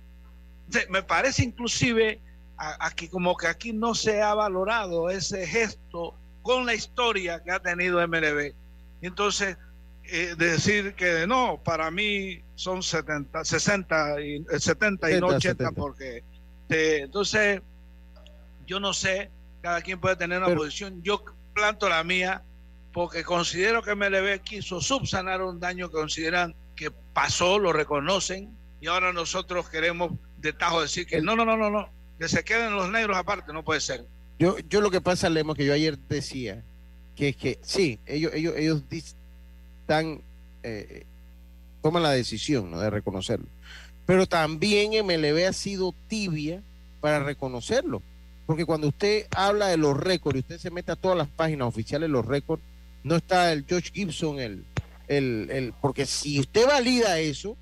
me parece inclusive aquí como que aquí no se ha valorado ese gesto con la historia que ha tenido MLB. Entonces, eh, decir que no, para mí son 70, 60 y 70 y no 80 porque entonces yo no sé, cada quien puede tener una posición, yo planto la mía porque considero que MLB quiso subsanar un daño que consideran que pasó, lo reconocen y ahora nosotros queremos de tajo decir que no, no, no, no, no, que se queden los negros aparte, no puede ser. Yo, yo lo que pasa, Lemos, que yo ayer decía, que es que sí, ellos, ellos, ellos están, eh, toman la decisión ¿no? de reconocerlo, pero también MLB ha sido tibia para reconocerlo, porque cuando usted habla de los récords y usted se mete a todas las páginas oficiales los récords, no está el George Gibson, el, el, el, porque si usted valida eso,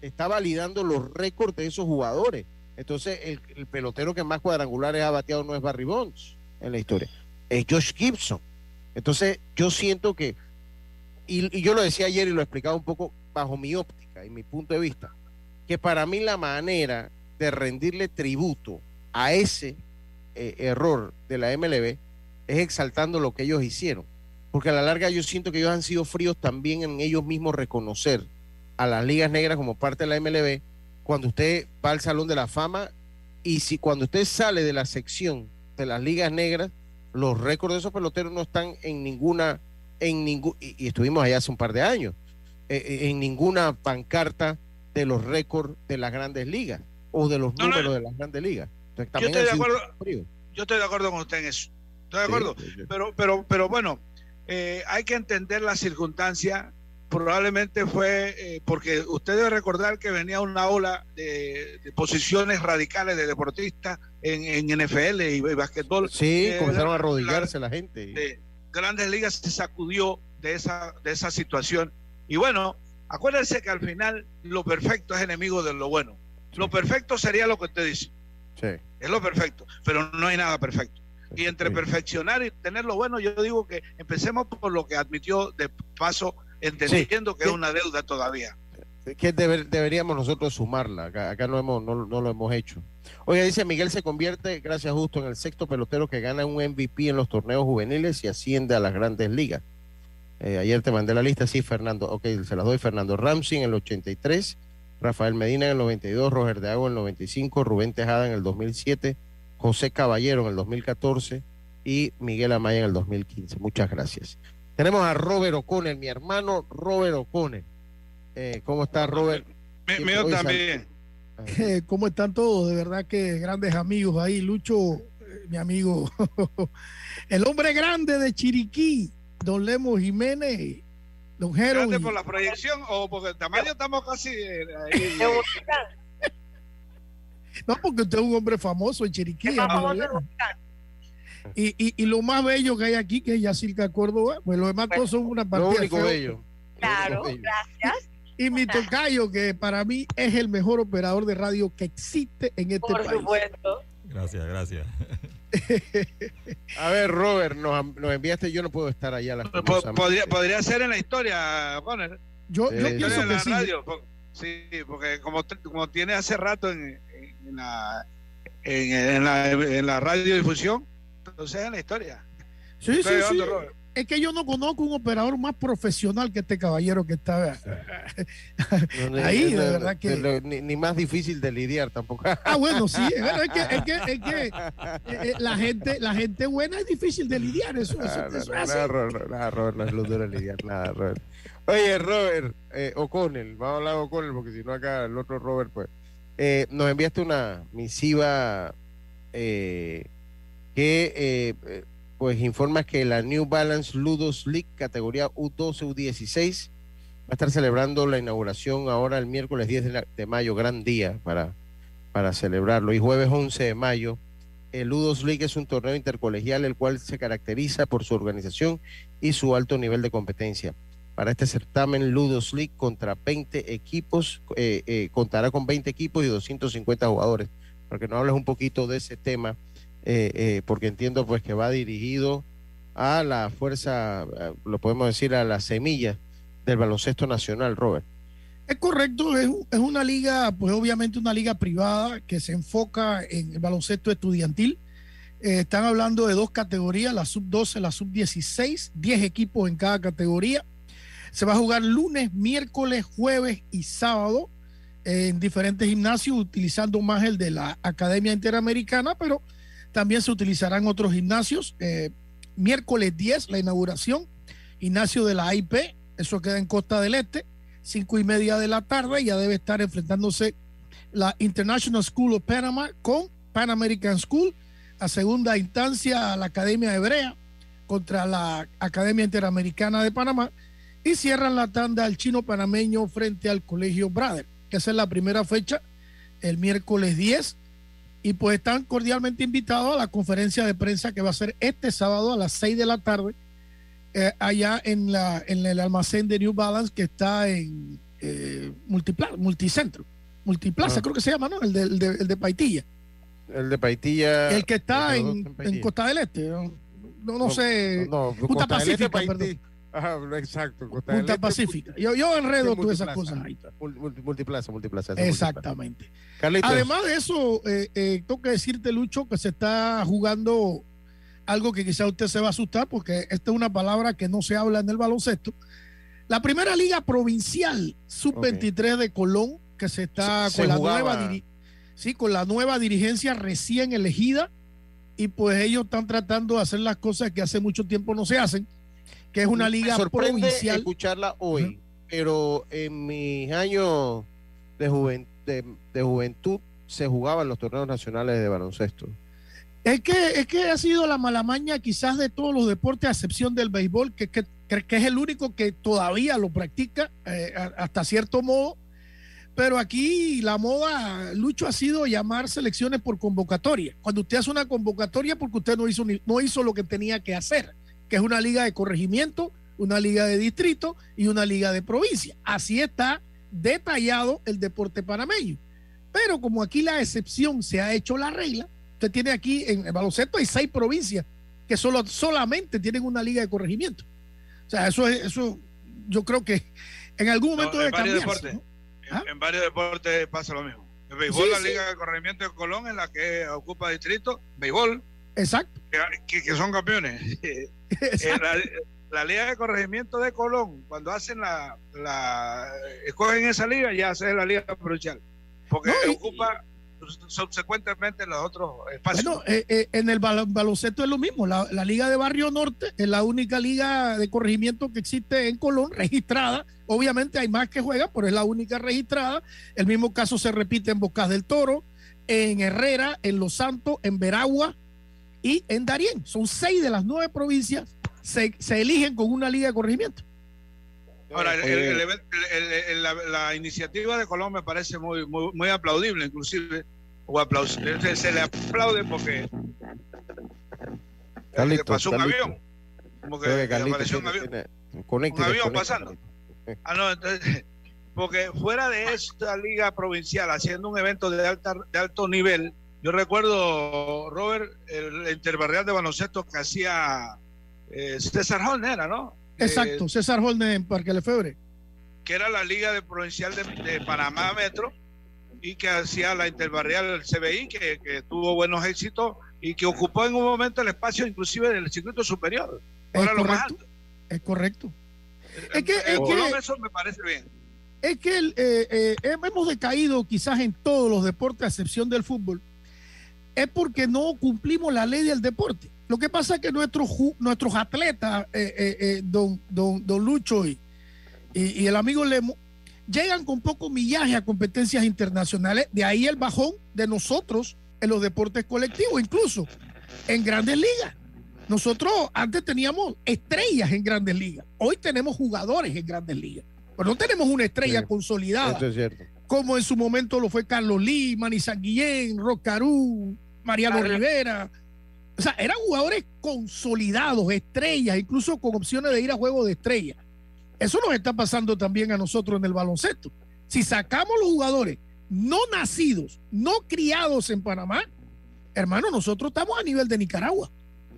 está validando los récords de esos jugadores. Entonces, el, pelotero que más cuadrangulares ha bateado no es Barry Bonds en la historia, es Josh Gibson. Entonces, yo siento que, y, yo lo decía ayer y lo explicaba un poco bajo mi óptica y mi punto de vista, que para mí la manera de rendirle tributo a ese eh, error de la MLB es exaltando lo que ellos hicieron. Porque a la larga yo siento que ellos han sido fríos también en ellos mismos reconocer a las ligas negras como parte de la MLB cuando usted va al Salón de la Fama y si cuando usted sale de la sección de las ligas negras, los récords de esos peloteros no están en ninguna, en ningún, y, estuvimos allá hace un par de años, eh, eh, en ninguna pancarta de los récords de las grandes ligas o de los números de las grandes ligas. Yo estoy de acuerdo. Yo estoy de acuerdo con usted en eso. Estoy de acuerdo. Pero, pero, pero bueno, eh, hay que entender la circunstancia probablemente fue eh, porque usted debe recordar que venía una ola de, posiciones radicales de deportistas en, NFL y, básquetbol. Sí, eh, comenzaron a arrodillarse la, gente. Grandes Ligas se sacudió de esa, de esa situación. Y bueno, acuérdense que al final lo perfecto es enemigo de lo bueno. Lo perfecto sería lo que usted dice. Sí. Es lo perfecto, pero no hay nada perfecto. Y entre perfeccionar y tener lo bueno, yo digo que empecemos por lo que admitió de paso entendiendo que es una deuda todavía. Que deberíamos nosotros sumarla, acá, no, hemos, no, lo hemos hecho. Oye, dice Miguel se convierte, gracias justo, en el sexto pelotero que gana un MVP en los torneos juveniles y asciende a las grandes ligas. Eh, ayer te mandé la lista, sí, Fernando, ok, se las doy, Fernando Ramsey en el 83, Rafael Medina en el 92, Roger de Agua en el 95, Rubén Tejada en el 2007, José Caballero en el 2014 y Miguel Amaya en el 2015. Muchas gracias. Tenemos a Robert O'Connell, mi hermano Robert O'Connell. Eh, ¿Cómo está Robert? Mío también. Eh, ¿Cómo están todos? De verdad que grandes amigos ahí. Lucho, eh, mi amigo, <laughs> el hombre grande de Chiriquí, don Lemo Jiménez, don Jero. ¿Grande por la proyección o porque el tamaño estamos casi ahí? <laughs> no, porque usted es un hombre famoso en Chiriquí. Y, y, lo más bello que hay aquí, que es Yacirca Córdoba, pues lo demás todos son una partida. Lo único bello. Claro, gracias. Y mi tocayo, que para mí es el mejor operador de radio que existe en este Por país. supuesto. Gracias, gracias. A ver, Robert, nos, enviaste, yo no puedo estar allá. La podría, podría ser en la historia, Bonner. Yo, yo pienso que sí. Radio, sí, porque como, como tiene hace rato en, en, la, en, la, en la radiodifusión, entonces en la historia. Sí, sí, sí. Es que yo no conozco un operador más profesional que este caballero que está <laughs> ahí, de verdad que. Ni, más difícil de lidiar tampoco. Ah, bueno, sí, es que, es que, es que <laughs> eh, eh, la, gente, la gente buena es difícil de lidiar. Eso, eso, es nada, Robert, nada, Robert, no es lo duro de lidiar, nada, Robert. Oye, Robert, eh, O'Connell, vamos a hablar de O'Connell porque si no acá el otro Robert, pues. Eh, nos enviaste una misiva eh, que pues informa que la New Balance Ludos League categoría U12 U16 va a estar celebrando la inauguración ahora el miércoles 10 de, mayo, gran día para, para celebrarlo. Y jueves 11 de mayo, el Ludos League es un torneo intercolegial el cual se caracteriza por su organización y su alto nivel de competencia. Para este certamen, Ludos League contra 20 equipos, eh, contará con 20 equipos y 250 jugadores. Para que nos hables un poquito de ese tema eh, eh, porque entiendo pues que va dirigido a la fuerza, eh, lo podemos decir, a la semilla del baloncesto nacional, Robert. Es correcto, es, una liga, pues obviamente una liga privada que se enfoca en el baloncesto estudiantil. Están hablando de dos categorías, la sub-12, la sub-16, 10 equipos en cada categoría. Se va a jugar lunes, miércoles, jueves y sábado en diferentes gimnasios, utilizando más el de la Academia Interamericana, pero también se utilizarán otros gimnasios. Eh, miércoles 10, la inauguración, gimnasio de la IP, eso queda en Costa del Este, cinco y media de la tarde, ya debe estar enfrentándose la International School of Panama con Pan American School, a segunda instancia la Academia Hebrea contra la Academia Interamericana de Panamá y cierran la tanda al chino panameño frente al Colegio Brother, que es la primera fecha, el miércoles 10. Y pues están cordialmente invitados a la conferencia de prensa que va a ser este sábado a las 6 de la tarde, eh, allá en, la, en el almacén de New Balance que está en eh, Multicentro, Multiplaza, ah. creo que se llama, ¿no? El de, el de, Paitilla. El de Paitilla. El que está en, en, Costa del Este. No, no, sé. No, Costa Pacífica, perdón. Ajá, exacto. Punta Pacífica. Yo, yo enredo todas esas cosas ahí. Multiplaza, multiplaza. Exactamente. Además de eso, eh, eh, tengo que decirte, Lucho, que se está jugando algo que quizá usted se va a asustar porque esta es una palabra que no se habla en el baloncesto. La primera liga provincial sub-23 de Colón, que se está con, la nueva sí, con la nueva dirigencia recién elegida y pues ellos están tratando de hacer las cosas que hace mucho tiempo no se hacen que es una liga Me provincial. escucharla hoy, pero en mis años de, de, juventud se jugaban los torneos nacionales de baloncesto. Es que, es que ha sido la malamaña quizás de todos los deportes, a excepción del béisbol, que, que, que es el único que todavía lo practica eh, hasta cierto modo. Pero aquí la moda, Lucho, ha sido llamar selecciones por convocatoria. Cuando usted hace una convocatoria porque usted no hizo, no hizo lo que tenía que hacer que es una liga de corregimiento, una liga de distrito y una liga de provincia. Así está detallado el deporte panameño. Pero como aquí la excepción se ha hecho la regla, usted tiene aquí en el baloncesto hay seis provincias que solo, solamente tienen una liga de corregimiento. O sea, eso es, eso yo creo que en algún momento debe cambiar. ¿Ah? En, varios deportes pasa lo mismo. El béisbol, la liga de corregimiento de Colón, en la que ocupa distrito, béisbol. Exacto. que son campeones. <laughs> Eh, la, liga de corregimiento de Colón, cuando hacen la, la escogen esa liga, ya hace la liga provincial, porque ocupa subsecuentemente los otros espacios. Bueno, eh, eh, en el baloncesto es lo mismo, la, liga de Barrio Norte es la única liga de corregimiento que existe en Colón, <laughs> registrada, obviamente hay más que juega, pero es la única registrada, el mismo caso se repite en Bocas del Toro, en Herrera, en Los Santos, en Veragua, y en Darién. Son seis de las nueve provincias se, se eligen con una liga de corregimiento. Ahora, la, iniciativa de Colombia me parece muy, muy, aplaudible, inclusive, o se, le aplaude porque pasó un avión. Como que, apareció un avión, un avión pasando. Ah, no, entonces, porque fuera de esta liga provincial, haciendo un evento de, alta, de alto nivel, yo recuerdo, Robert, el interbarrial de baloncesto que hacía eh, César Holner, ¿no? Exacto, César Holner en Parque Lefebre. Que era la Liga de Provincial de, Panamá Metro y que hacía la interbarrial CBI, que, tuvo buenos éxitos y que ocupó en un momento el espacio inclusive del circuito superior. Es correcto. Es correcto. Es que, es que, eso me parece bien. Es que eh, eh, hemos decaído quizás en todos los deportes, a excepción del fútbol es porque no cumplimos la ley del deporte. Lo que pasa es que nuestros, nuestros atletas, eh, eh, eh, don, don, don, Lucho y, y, el amigo Lemo, llegan con poco millaje a competencias internacionales. De ahí el bajón de nosotros en los deportes colectivos, incluso en grandes ligas. Nosotros antes teníamos estrellas en grandes ligas. Hoy tenemos jugadores en grandes ligas. Pero no tenemos una estrella consolidada. Eso es cierto como en su momento lo fue Carlos Lee, Manny Sanguillén, Rocarú, Mariano Rivera. O sea, eran jugadores consolidados, estrellas, incluso con opciones de ir a juego de estrella. Eso nos está pasando también a nosotros en el baloncesto. Si sacamos los jugadores no nacidos, no criados en Panamá, hermano, nosotros estamos a nivel de Nicaragua.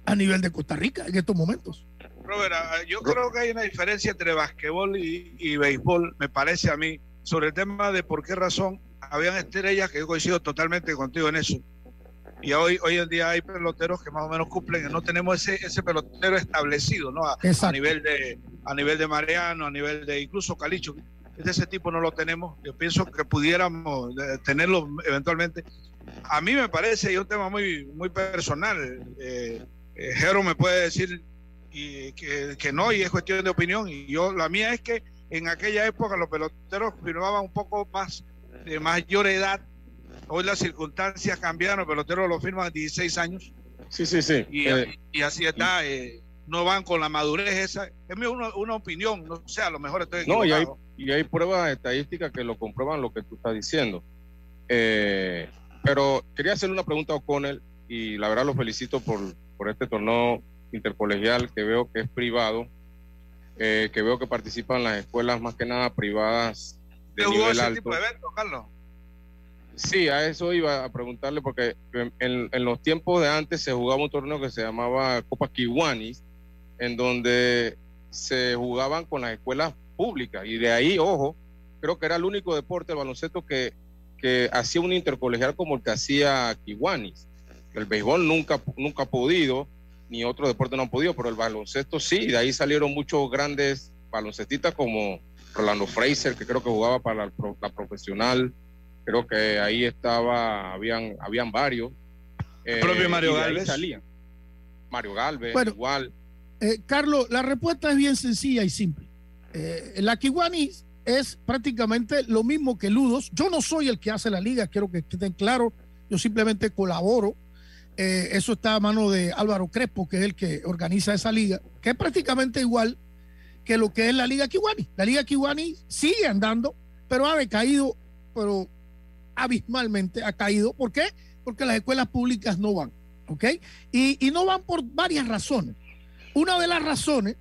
a nivel de Costa Rica en estos momentos. Robert, ah, yo creo que hay una diferencia entre basquetbol y, y béisbol, me parece a mí, sobre el tema de por qué razón habían estrellas que yo coincido totalmente contigo en eso. Y hoy, hoy en día hay peloteros que más o menos cumplen, no tenemos ese, ese pelotero establecido, ¿no? A, a nivel de a nivel de Mariano, a nivel de incluso Calicho. De ese tipo no lo tenemos. Yo pienso que pudiéramos eh, tenerlo eventualmente. A mí me parece, y un tema muy, muy personal, eh, eh, Jero me puede decir y que, que, no, y es cuestión de opinión. Y yo, la mía es que en aquella época los peloteros firmaban un poco más de mayor edad. Hoy las circunstancias cambiaron, los peloteros lo firman a 16 años. Sí, sí, sí. Y, eh, y así está. Eh, no van con la madurez esa. Es una, una opinión, no sé, a lo mejor estoy equivocado. No, y hay, y hay pruebas estadísticas que lo comprueban lo que tú estás diciendo. Eh, pero quería hacerle una pregunta a O'Connell y la verdad lo felicito por, por este torneo intercolegial que veo que es privado, eh, que veo que participan las escuelas más que nada privadas de nivel ese alto. tipo de eventos, Carlos? Sí, a eso iba a preguntarle porque en, en, los tiempos de antes se jugaba un torneo que se llamaba Copa Kiwanis, en donde se jugaban con las escuelas públicas y de ahí, ojo, creo que era el único deporte, el baloncesto, que, que hacía un intercolegial como el que hacía Kiwanis. El béisbol nunca, nunca ha podido, ni otro deporte no han podido, pero el baloncesto sí, de ahí salieron muchos grandes baloncestistas como Rolando Fraser, que creo que jugaba para la, la profesional, creo que ahí estaba, habían, habían varios. El propio Mario de ahí Galvez. salían. Mario Galvez, Bueno, igual. Eh, Carlos, la respuesta es bien sencilla y simple. Eh, la Kiwani es prácticamente lo mismo que Ludos. Yo no soy el que hace la liga, quiero que estén claros. Yo simplemente colaboro. Eh, eso está a mano de Álvaro Crespo, que es el que organiza esa liga, que es prácticamente igual que lo que es la Liga Kiwani. La Liga Kiwani sigue andando, pero ha decaído, pero abismalmente ha caído. ¿Por qué? Porque las escuelas públicas no van, ¿ok? Y, y no van por varias razones. Una de las razones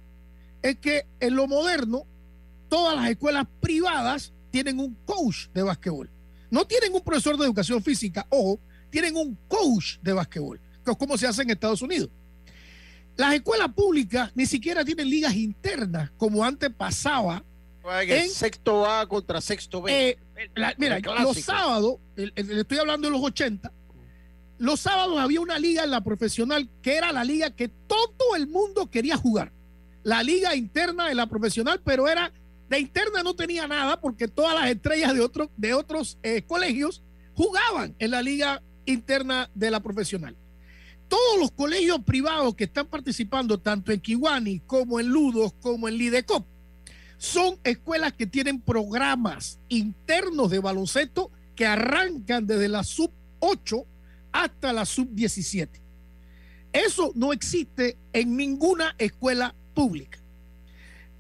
es que en lo moderno todas las escuelas privadas tienen un coach de básquetbol. No tienen un profesor de educación física, ojo, tienen un coach de básquetbol, que es como se hace en Estados Unidos. Las escuelas públicas ni siquiera tienen ligas internas como antes pasaba. En sexto A contra sexto B. Eh, la- mira, los sábados, le estoy hablando de los 80, los sábados había una liga en la profesional que era la liga que todo el mundo quería jugar. La liga interna de la profesional, pero era de interna no tenía nada porque todas las estrellas de, otro, de otros eh, colegios jugaban en la liga interna de la profesional. Todos los colegios privados que están participando, tanto en Kiwani como en Ludos, como en Lidecop, son escuelas que tienen programas internos de baloncesto que arrancan desde la sub 8 hasta la sub 17. Eso no existe en ninguna escuela pública.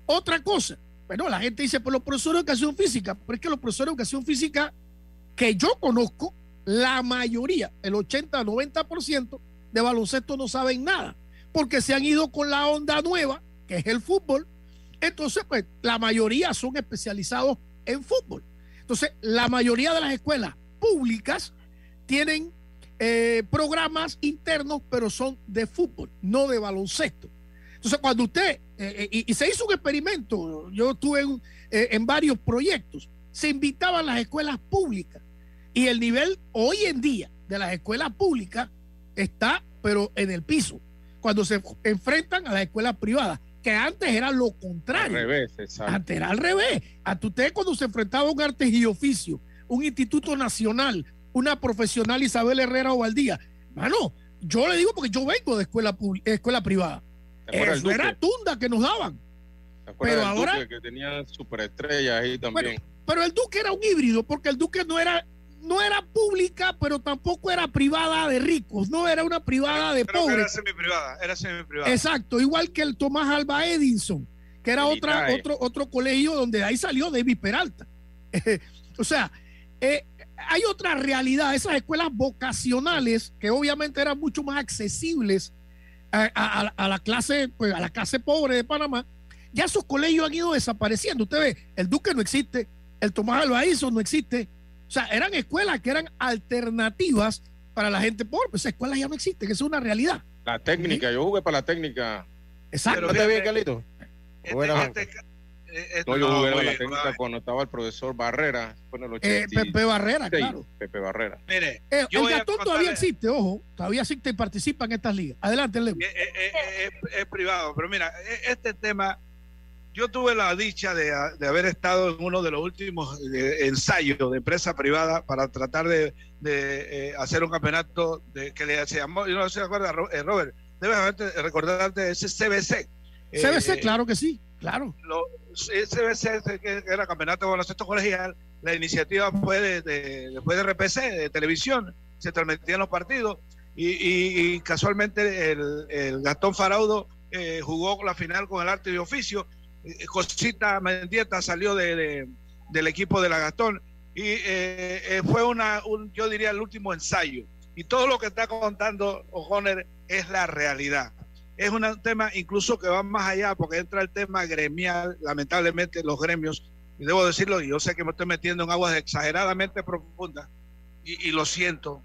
Otra cosa, bueno, la gente dice, pues los profesores de educación física, pero es que los profesores de educación física que yo conozco, la mayoría, el 80-90% de baloncesto no saben nada, porque se han ido con la onda nueva, que es el fútbol. Entonces, pues la mayoría son especializados en fútbol. Entonces, la mayoría de las escuelas públicas tienen eh, programas internos, pero son de fútbol, no de baloncesto. Entonces, cuando usted, eh, y, y se hizo un experimento, yo estuve eh, en varios proyectos, se invitaban las escuelas públicas y el nivel hoy en día de las escuelas públicas está, pero en el piso, cuando se enfrentan a las escuelas privadas, que antes era lo contrario. Al revés, exacto. Antes era al revés. Ante usted cuando se enfrentaba a un arte y oficio, un instituto nacional, una profesional Isabel Herrera Ovaldía, mano, yo le digo porque yo vengo de escuela, escuela privada. ¿Te acuerdas Eso era tunda que nos daban. ¿Te acuerdas pero ahora- Duque, que tenía superestrellas ahí también. Pero el Duque era un híbrido, porque el Duque no era, no era pública, pero tampoco era privada de ricos, no era una privada de que era pobres. semi-privada, era semi-privada. Exacto, igual que el Tomás Alba Edinson, que era otra, otro, otro colegio donde de ahí salió David Peralta. <laughs> o sea, eh, hay otra realidad, esas escuelas vocacionales que obviamente eran mucho más accesibles a, a- a la clase, pues, a la clase pobre de Panamá, ya esos colegios han ido desapareciendo. Usted ve, el Duque no existe, el Tomás Alba Edinson no existe. O sea, eran escuelas que eran alternativas para la gente pobre, pues esas escuelas ya no existen, eso es una realidad. La técnica, yo jugué para la técnica. Exacto. ¿Está bien, Carlito? Este, este, no, yo jugué para la técnica cuando estaba el profesor Barrera. eh, Pepe Barrera, claro. Pepe Barrera. Mire, eh, el Gastón todavía existe, ojo. Todavía existe y participa en estas ligas. Adelante, Leo. Eh, eh, es privado, pero mira, este tema yo tuve la dicha de, haber estado en uno de los últimos ensayos de empresa privada para tratar de, eh, hacer un campeonato de, que le se llamó, yo no sé si acuerda, eh, Robert, debes recordarte ese CBC. CBC, eh, claro que sí, claro. Lo, CBC, que era campeonato de baloncesto colegial, la iniciativa fue de, después de RPC, de televisión, se transmitían los partidos y, casualmente el, el, Gastón Faraudo jugó la final con el arte y oficio eh, Josita Mendieta salió de, del equipo de la Gastón y eh, eh, fue una, un, yo diría, el último ensayo. Y todo lo que está contando O'Connor es la realidad. Es un tema incluso que va más allá porque entra el tema gremial, lamentablemente los gremios, y debo decirlo, yo sé que me estoy metiendo en aguas exageradamente profundas, y, lo siento,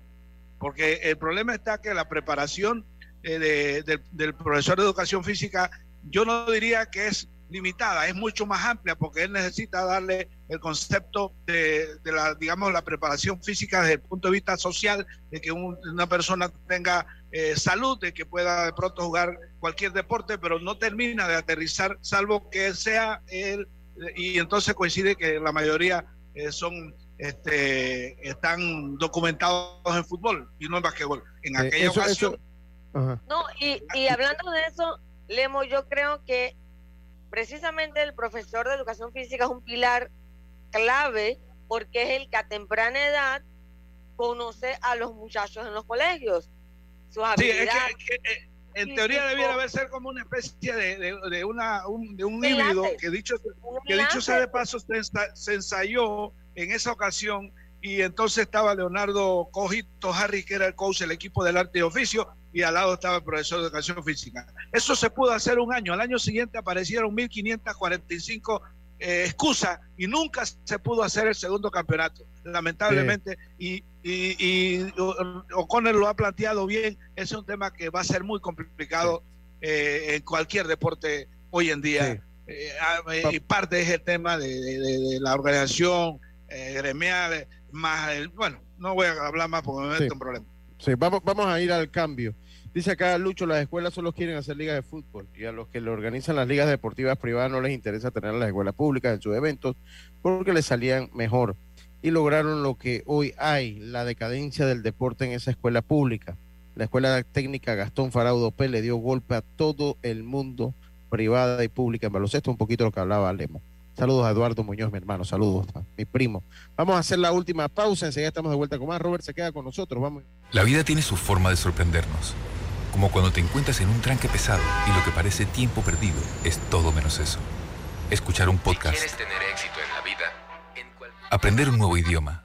porque el problema está que la preparación del profesor de educación física, yo no diría que es limitada, es mucho más amplia porque él necesita darle el concepto de, la, digamos, la preparación física desde el punto de vista social, de que una persona tenga eh, salud, de que pueda de pronto jugar cualquier deporte, pero no termina de aterrizar, salvo que sea él, y entonces coincide que la mayoría eh, son este, están documentados en fútbol y no en basquetbol. En eh, aquella ocasión. No, y, y hablando de eso, Lemo, yo creo que precisamente el profesor de educación física es un pilar clave porque es el que a temprana edad conoce a los muchachos en los colegios. Sus habilidades. Eh, en teoría debiera haber ser como una especie de, una, un, de un híbrido que dicho, que dicho sea de paso se, ensayó en esa ocasión y entonces estaba Leonardo Cojito Harry, que era el coach del equipo del arte y oficio, y al lado estaba el profesor de educación física. Eso se pudo hacer un año. Al año siguiente aparecieron 1.545 eh, excusas y nunca se pudo hacer el segundo campeonato, lamentablemente. Y, y, O'Connor lo ha planteado bien. Es un tema que va a ser muy complicado eh, en cualquier deporte hoy en día. Eh, ah, y parte es el tema de, la organización gremial, más el, bueno, no voy a hablar más porque me meto en problemas. Sí, vamos, vamos a ir al cambio. Dice acá Lucho, las escuelas solo quieren hacer ligas de fútbol y a los que le organizan las ligas deportivas privadas no les interesa tener las escuelas públicas en sus eventos porque les salían mejor y lograron lo que hoy hay, la decadencia del deporte en esa escuela pública. La escuela técnica Gastón Faraudo P le dio golpe a todo el mundo privada y pública en baloncesto, un poquito lo que hablaba Lemo. Saludos a Eduardo Muñoz, mi hermano. Saludos a mi primo. Vamos a hacer la última pausa. Enseguida estamos de vuelta con más. Robert se queda con nosotros. Vamos. La vida tiene su forma de sorprendernos. Como cuando te encuentras en un tranque pesado y lo que parece tiempo perdido es todo menos eso. Escuchar un podcast. quieres tener éxito en la vida, aprender un nuevo idioma.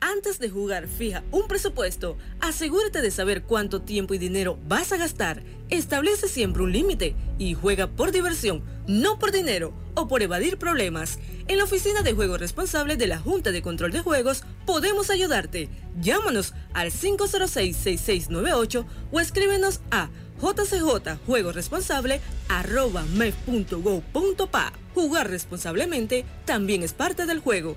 Antes de jugar, fija un presupuesto. Asegúrate de saber cuánto tiempo y dinero vas a gastar. Establece siempre un límite y juega por diversión, no por dinero o por evadir problemas. En la oficina de juego responsable de la Junta de Control de Juegos podemos ayudarte. Llámanos al 506-6698 o escríbenos a jcjjuegoresponsable.mef.go.pa. Jugar responsablemente también es parte del juego.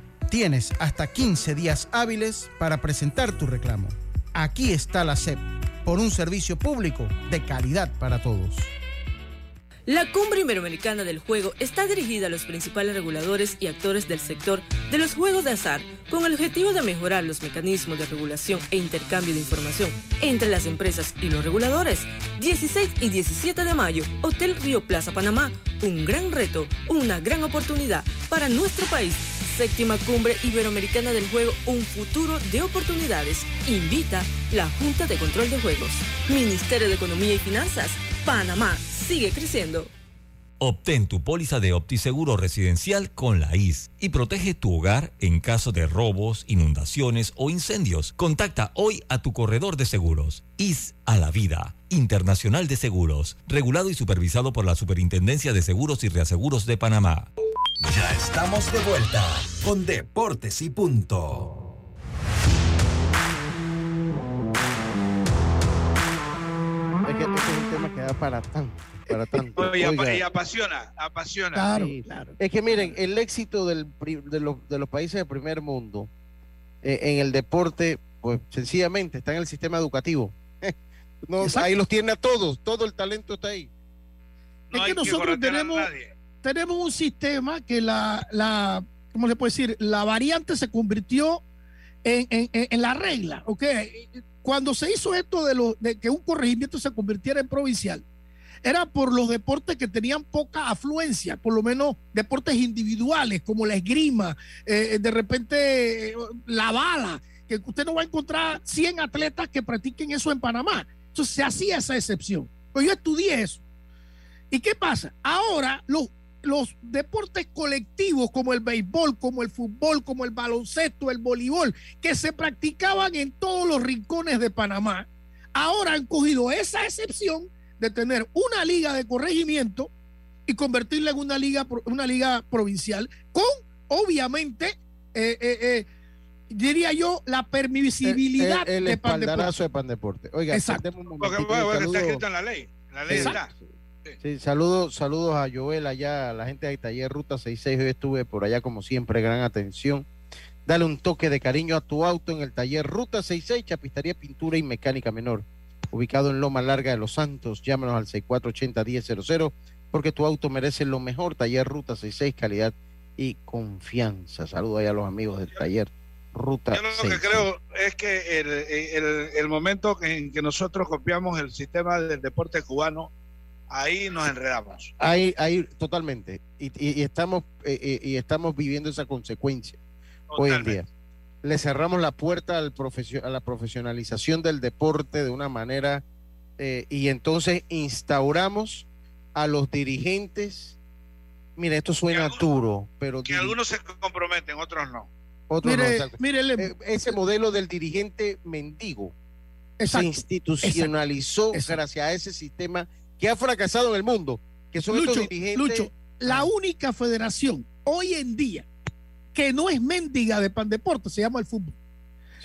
Tienes hasta 15 días hábiles para presentar tu reclamo. Aquí está la SEP, por un servicio público de calidad para todos. La Cumbre Iberoamericana del Juego está dirigida a los principales reguladores y actores del sector de los juegos de azar con el objetivo de mejorar los mecanismos de regulación e intercambio de información entre las empresas y los reguladores. 16 y 17 de mayo, Hotel Río Plaza Panamá, un gran reto, una gran oportunidad para nuestro país. Séptima Cumbre Iberoamericana del Juego, un futuro de oportunidades. Invita la Junta de Control de Juegos, Ministerio de Economía y Finanzas, Panamá sigue creciendo. Obtén tu póliza de OptiSeguro residencial con la IS y protege tu hogar en caso de robos, inundaciones o incendios. Contacta hoy a tu corredor de seguros. IS a la vida. Internacional de Seguros. Regulado y supervisado por la Superintendencia de Seguros y Reaseguros de Panamá. Ya estamos de vuelta con Deportes y Punto. Es que este es un tema que da para tanto, para <laughs> tanto. Oye, Oiga, y apasiona, apasiona. Claro, Sí. claro. Es que miren, el éxito del de, los, de los países del primer mundo eh, en el deporte, pues sencillamente está en el sistema educativo. <laughs> No, ahí los tiene a todos, todo el talento está ahí. No es que nosotros a tenemos, nadie. Tenemos un sistema que la, la, ¿cómo se puede decir? La variante se convirtió en, en- la regla, ¿ok? Cuando se hizo esto de, lo, de que un corregimiento se convirtiera en provincial, era por los deportes que tenían poca afluencia, por lo menos deportes individuales como la esgrima, eh, de repente eh, la bala, que usted no va a encontrar 100 atletas que practiquen eso en Panamá. Entonces se hacía esa excepción. Pues yo estudié eso. ¿Y qué pasa? Ahora los, los deportes colectivos como el béisbol, como el fútbol, como el baloncesto, el voleibol, que se practicaban en todos los rincones de Panamá, ahora han cogido esa excepción de tener una liga de corregimiento y convertirla en una liga, pro- una liga provincial con, obviamente, eh, eh, eh, diría yo, la permisibilidad el, el de de Pan Deporte. Oiga, Exacto. un Porque, bueno, está escrito en la ley. La ley Exacto. está. Sí, saludos, saludos a Joel allá, a la gente de Taller Ruta 66. Hoy estuve por allá como siempre, gran atención. Dale un toque de cariño a tu auto en el Taller Ruta 66, Chapistería, Pintura y Mecánica Menor. Ubicado en Loma Larga de Los Santos, llámanos al 6480-1000 porque tu auto merece lo mejor. Taller Ruta 66, calidad y confianza. Saludos allá a los amigos del Taller Ruta Yo lo que 66. creo es que el, el- el momento en que nosotros copiamos el sistema del deporte cubano, ahí nos enredamos. Ahí, ahí, totalmente. Y, y- y estamos, eh, eh, y estamos viviendo esa consecuencia hoy en día. Le cerramos la puerta al a la profesionalización del deporte de una manera eh, y entonces instauramos a los dirigentes. Mira, esto suena duro, pero Que algunos se comprometen, otros no. otros no, Mire, exacto. mire, le- Eh, ese modelo del dirigente mendigo se Exacto. institucionalizó Exacto. gracias a ese sistema que ha fracasado en el mundo, que son Lucho, estos dirigentes. Lucho, la única federación hoy en día que no es mendiga de pan deporte se llama el fútbol.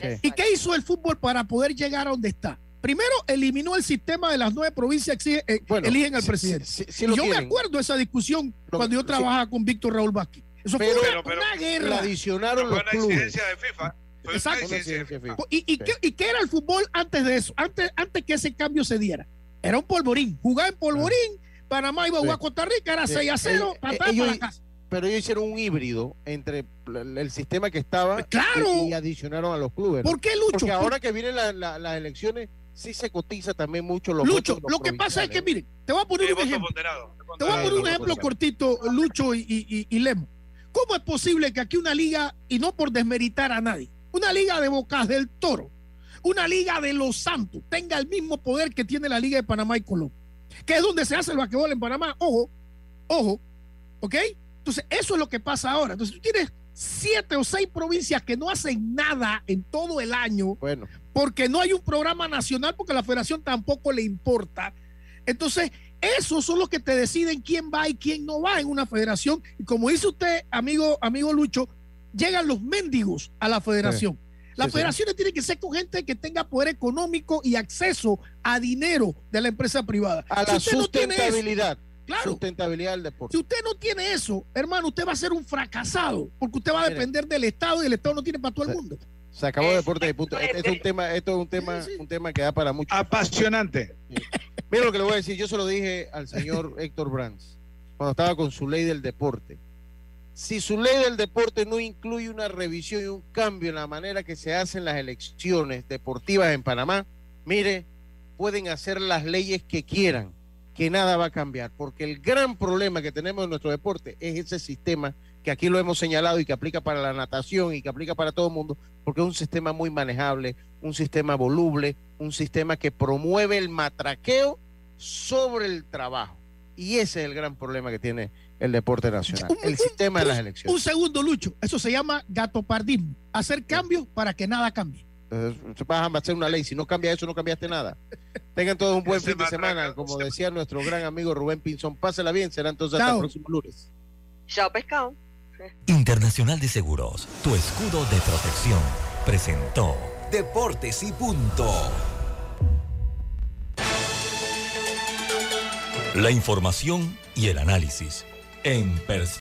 Sí. ¿Y qué hizo el fútbol para poder llegar a donde está? Primero, eliminó el sistema de las nueve provincias que eh, Bueno, eligen al presidente. sí, sí, yo me acuerdo de esa discusión cuando yo sí. trabajaba con Víctor Raúl Vázquez. Eso Pero- fue una, pero- una Le guerra. adicionaron Fue los una clubes. exigencia de FIFA. Fue una Exacto. exigencia de FIFA. ¿Y, y, qué, y qué era el fútbol antes de eso? Antes, antes que ese cambio se diera. Era un polvorín. Jugar en polvorín, Panamá iba a jugar a. Costa Rica, era Sí. 6 a 0, Eh, para eh, atrás, ellos- para la casa. Pero ellos hicieron un híbrido entre el, sistema que estaba Claro. y, y adicionaron a los clubes. ¿Por qué, Lucho? Porque ahora que vienen la- la- las elecciones, sí se cotiza también mucho los Lucho, los lo que pasa es que, miren, te voy a poner un ejemplo. ponderado. Te voy a poner un ejemplo cortito, Lucho y, y- y- y Lemo. ¿Cómo es posible que aquí una liga, y no por desmeritar a nadie, una liga de Bocas del Toro, una liga de los santos tenga el mismo poder que tiene la liga de Panamá y Colombia, que es donde se hace el basquetbol en Panamá. Ojo, ojo, ¿ok? Entonces, eso es lo que pasa ahora. Entonces, tú tienes siete o seis provincias que no hacen nada en todo el año bueno. porque no hay un programa nacional, porque la federación tampoco le importa. Entonces, esos son los que te deciden quién va y quién no va en una federación. Y como dice usted, amigo, amigo Lucho, llegan los mendigos a la federación. Las federaciones tienen que ser con gente que tenga poder económico y acceso a dinero de la empresa privada. A la sustentabilidad. claro, sustentabilidad del deporte. Si usted no tiene eso, hermano, usted va a ser un fracasado, porque usted va a depender del Estado y el Estado no tiene para todo el mundo. Se acabó el deporte de punto. Este es un tema, esto es un tema, un tema que da para mucho. Apasionante. Mira lo que le voy a decir, yo se lo dije al señor Héctor Brands cuando estaba con su ley del deporte. Si su ley del deporte no incluye una revisión y un cambio en la manera que se hacen las elecciones deportivas en Panamá, mire, pueden hacer las leyes que quieran, que nada va a cambiar, porque el gran problema que tenemos en nuestro deporte es ese sistema que aquí lo hemos señalado y que aplica para la natación y que aplica para todo el mundo, porque es un sistema muy manejable, un sistema voluble, un sistema que promueve el matraqueo sobre el trabajo. Y ese es el gran problema que tiene el deporte nacional, el sistema de las elecciones. Un segundo, Lucho, eso se llama gatopardismo, hacer cambios para que nada cambie. Entonces, vas a hacer una ley, si no cambia eso, no cambiaste nada. <laughs> Tengan todos un buen fin de semana, como decía nuestro gran amigo Rubén Pinzón. Pásela bien, será entonces hasta el próximo lunes. Chao, pescado. Internacional de Seguros, tu escudo de protección, presentó Deportes y punto. La información y el análisis en perspectiva.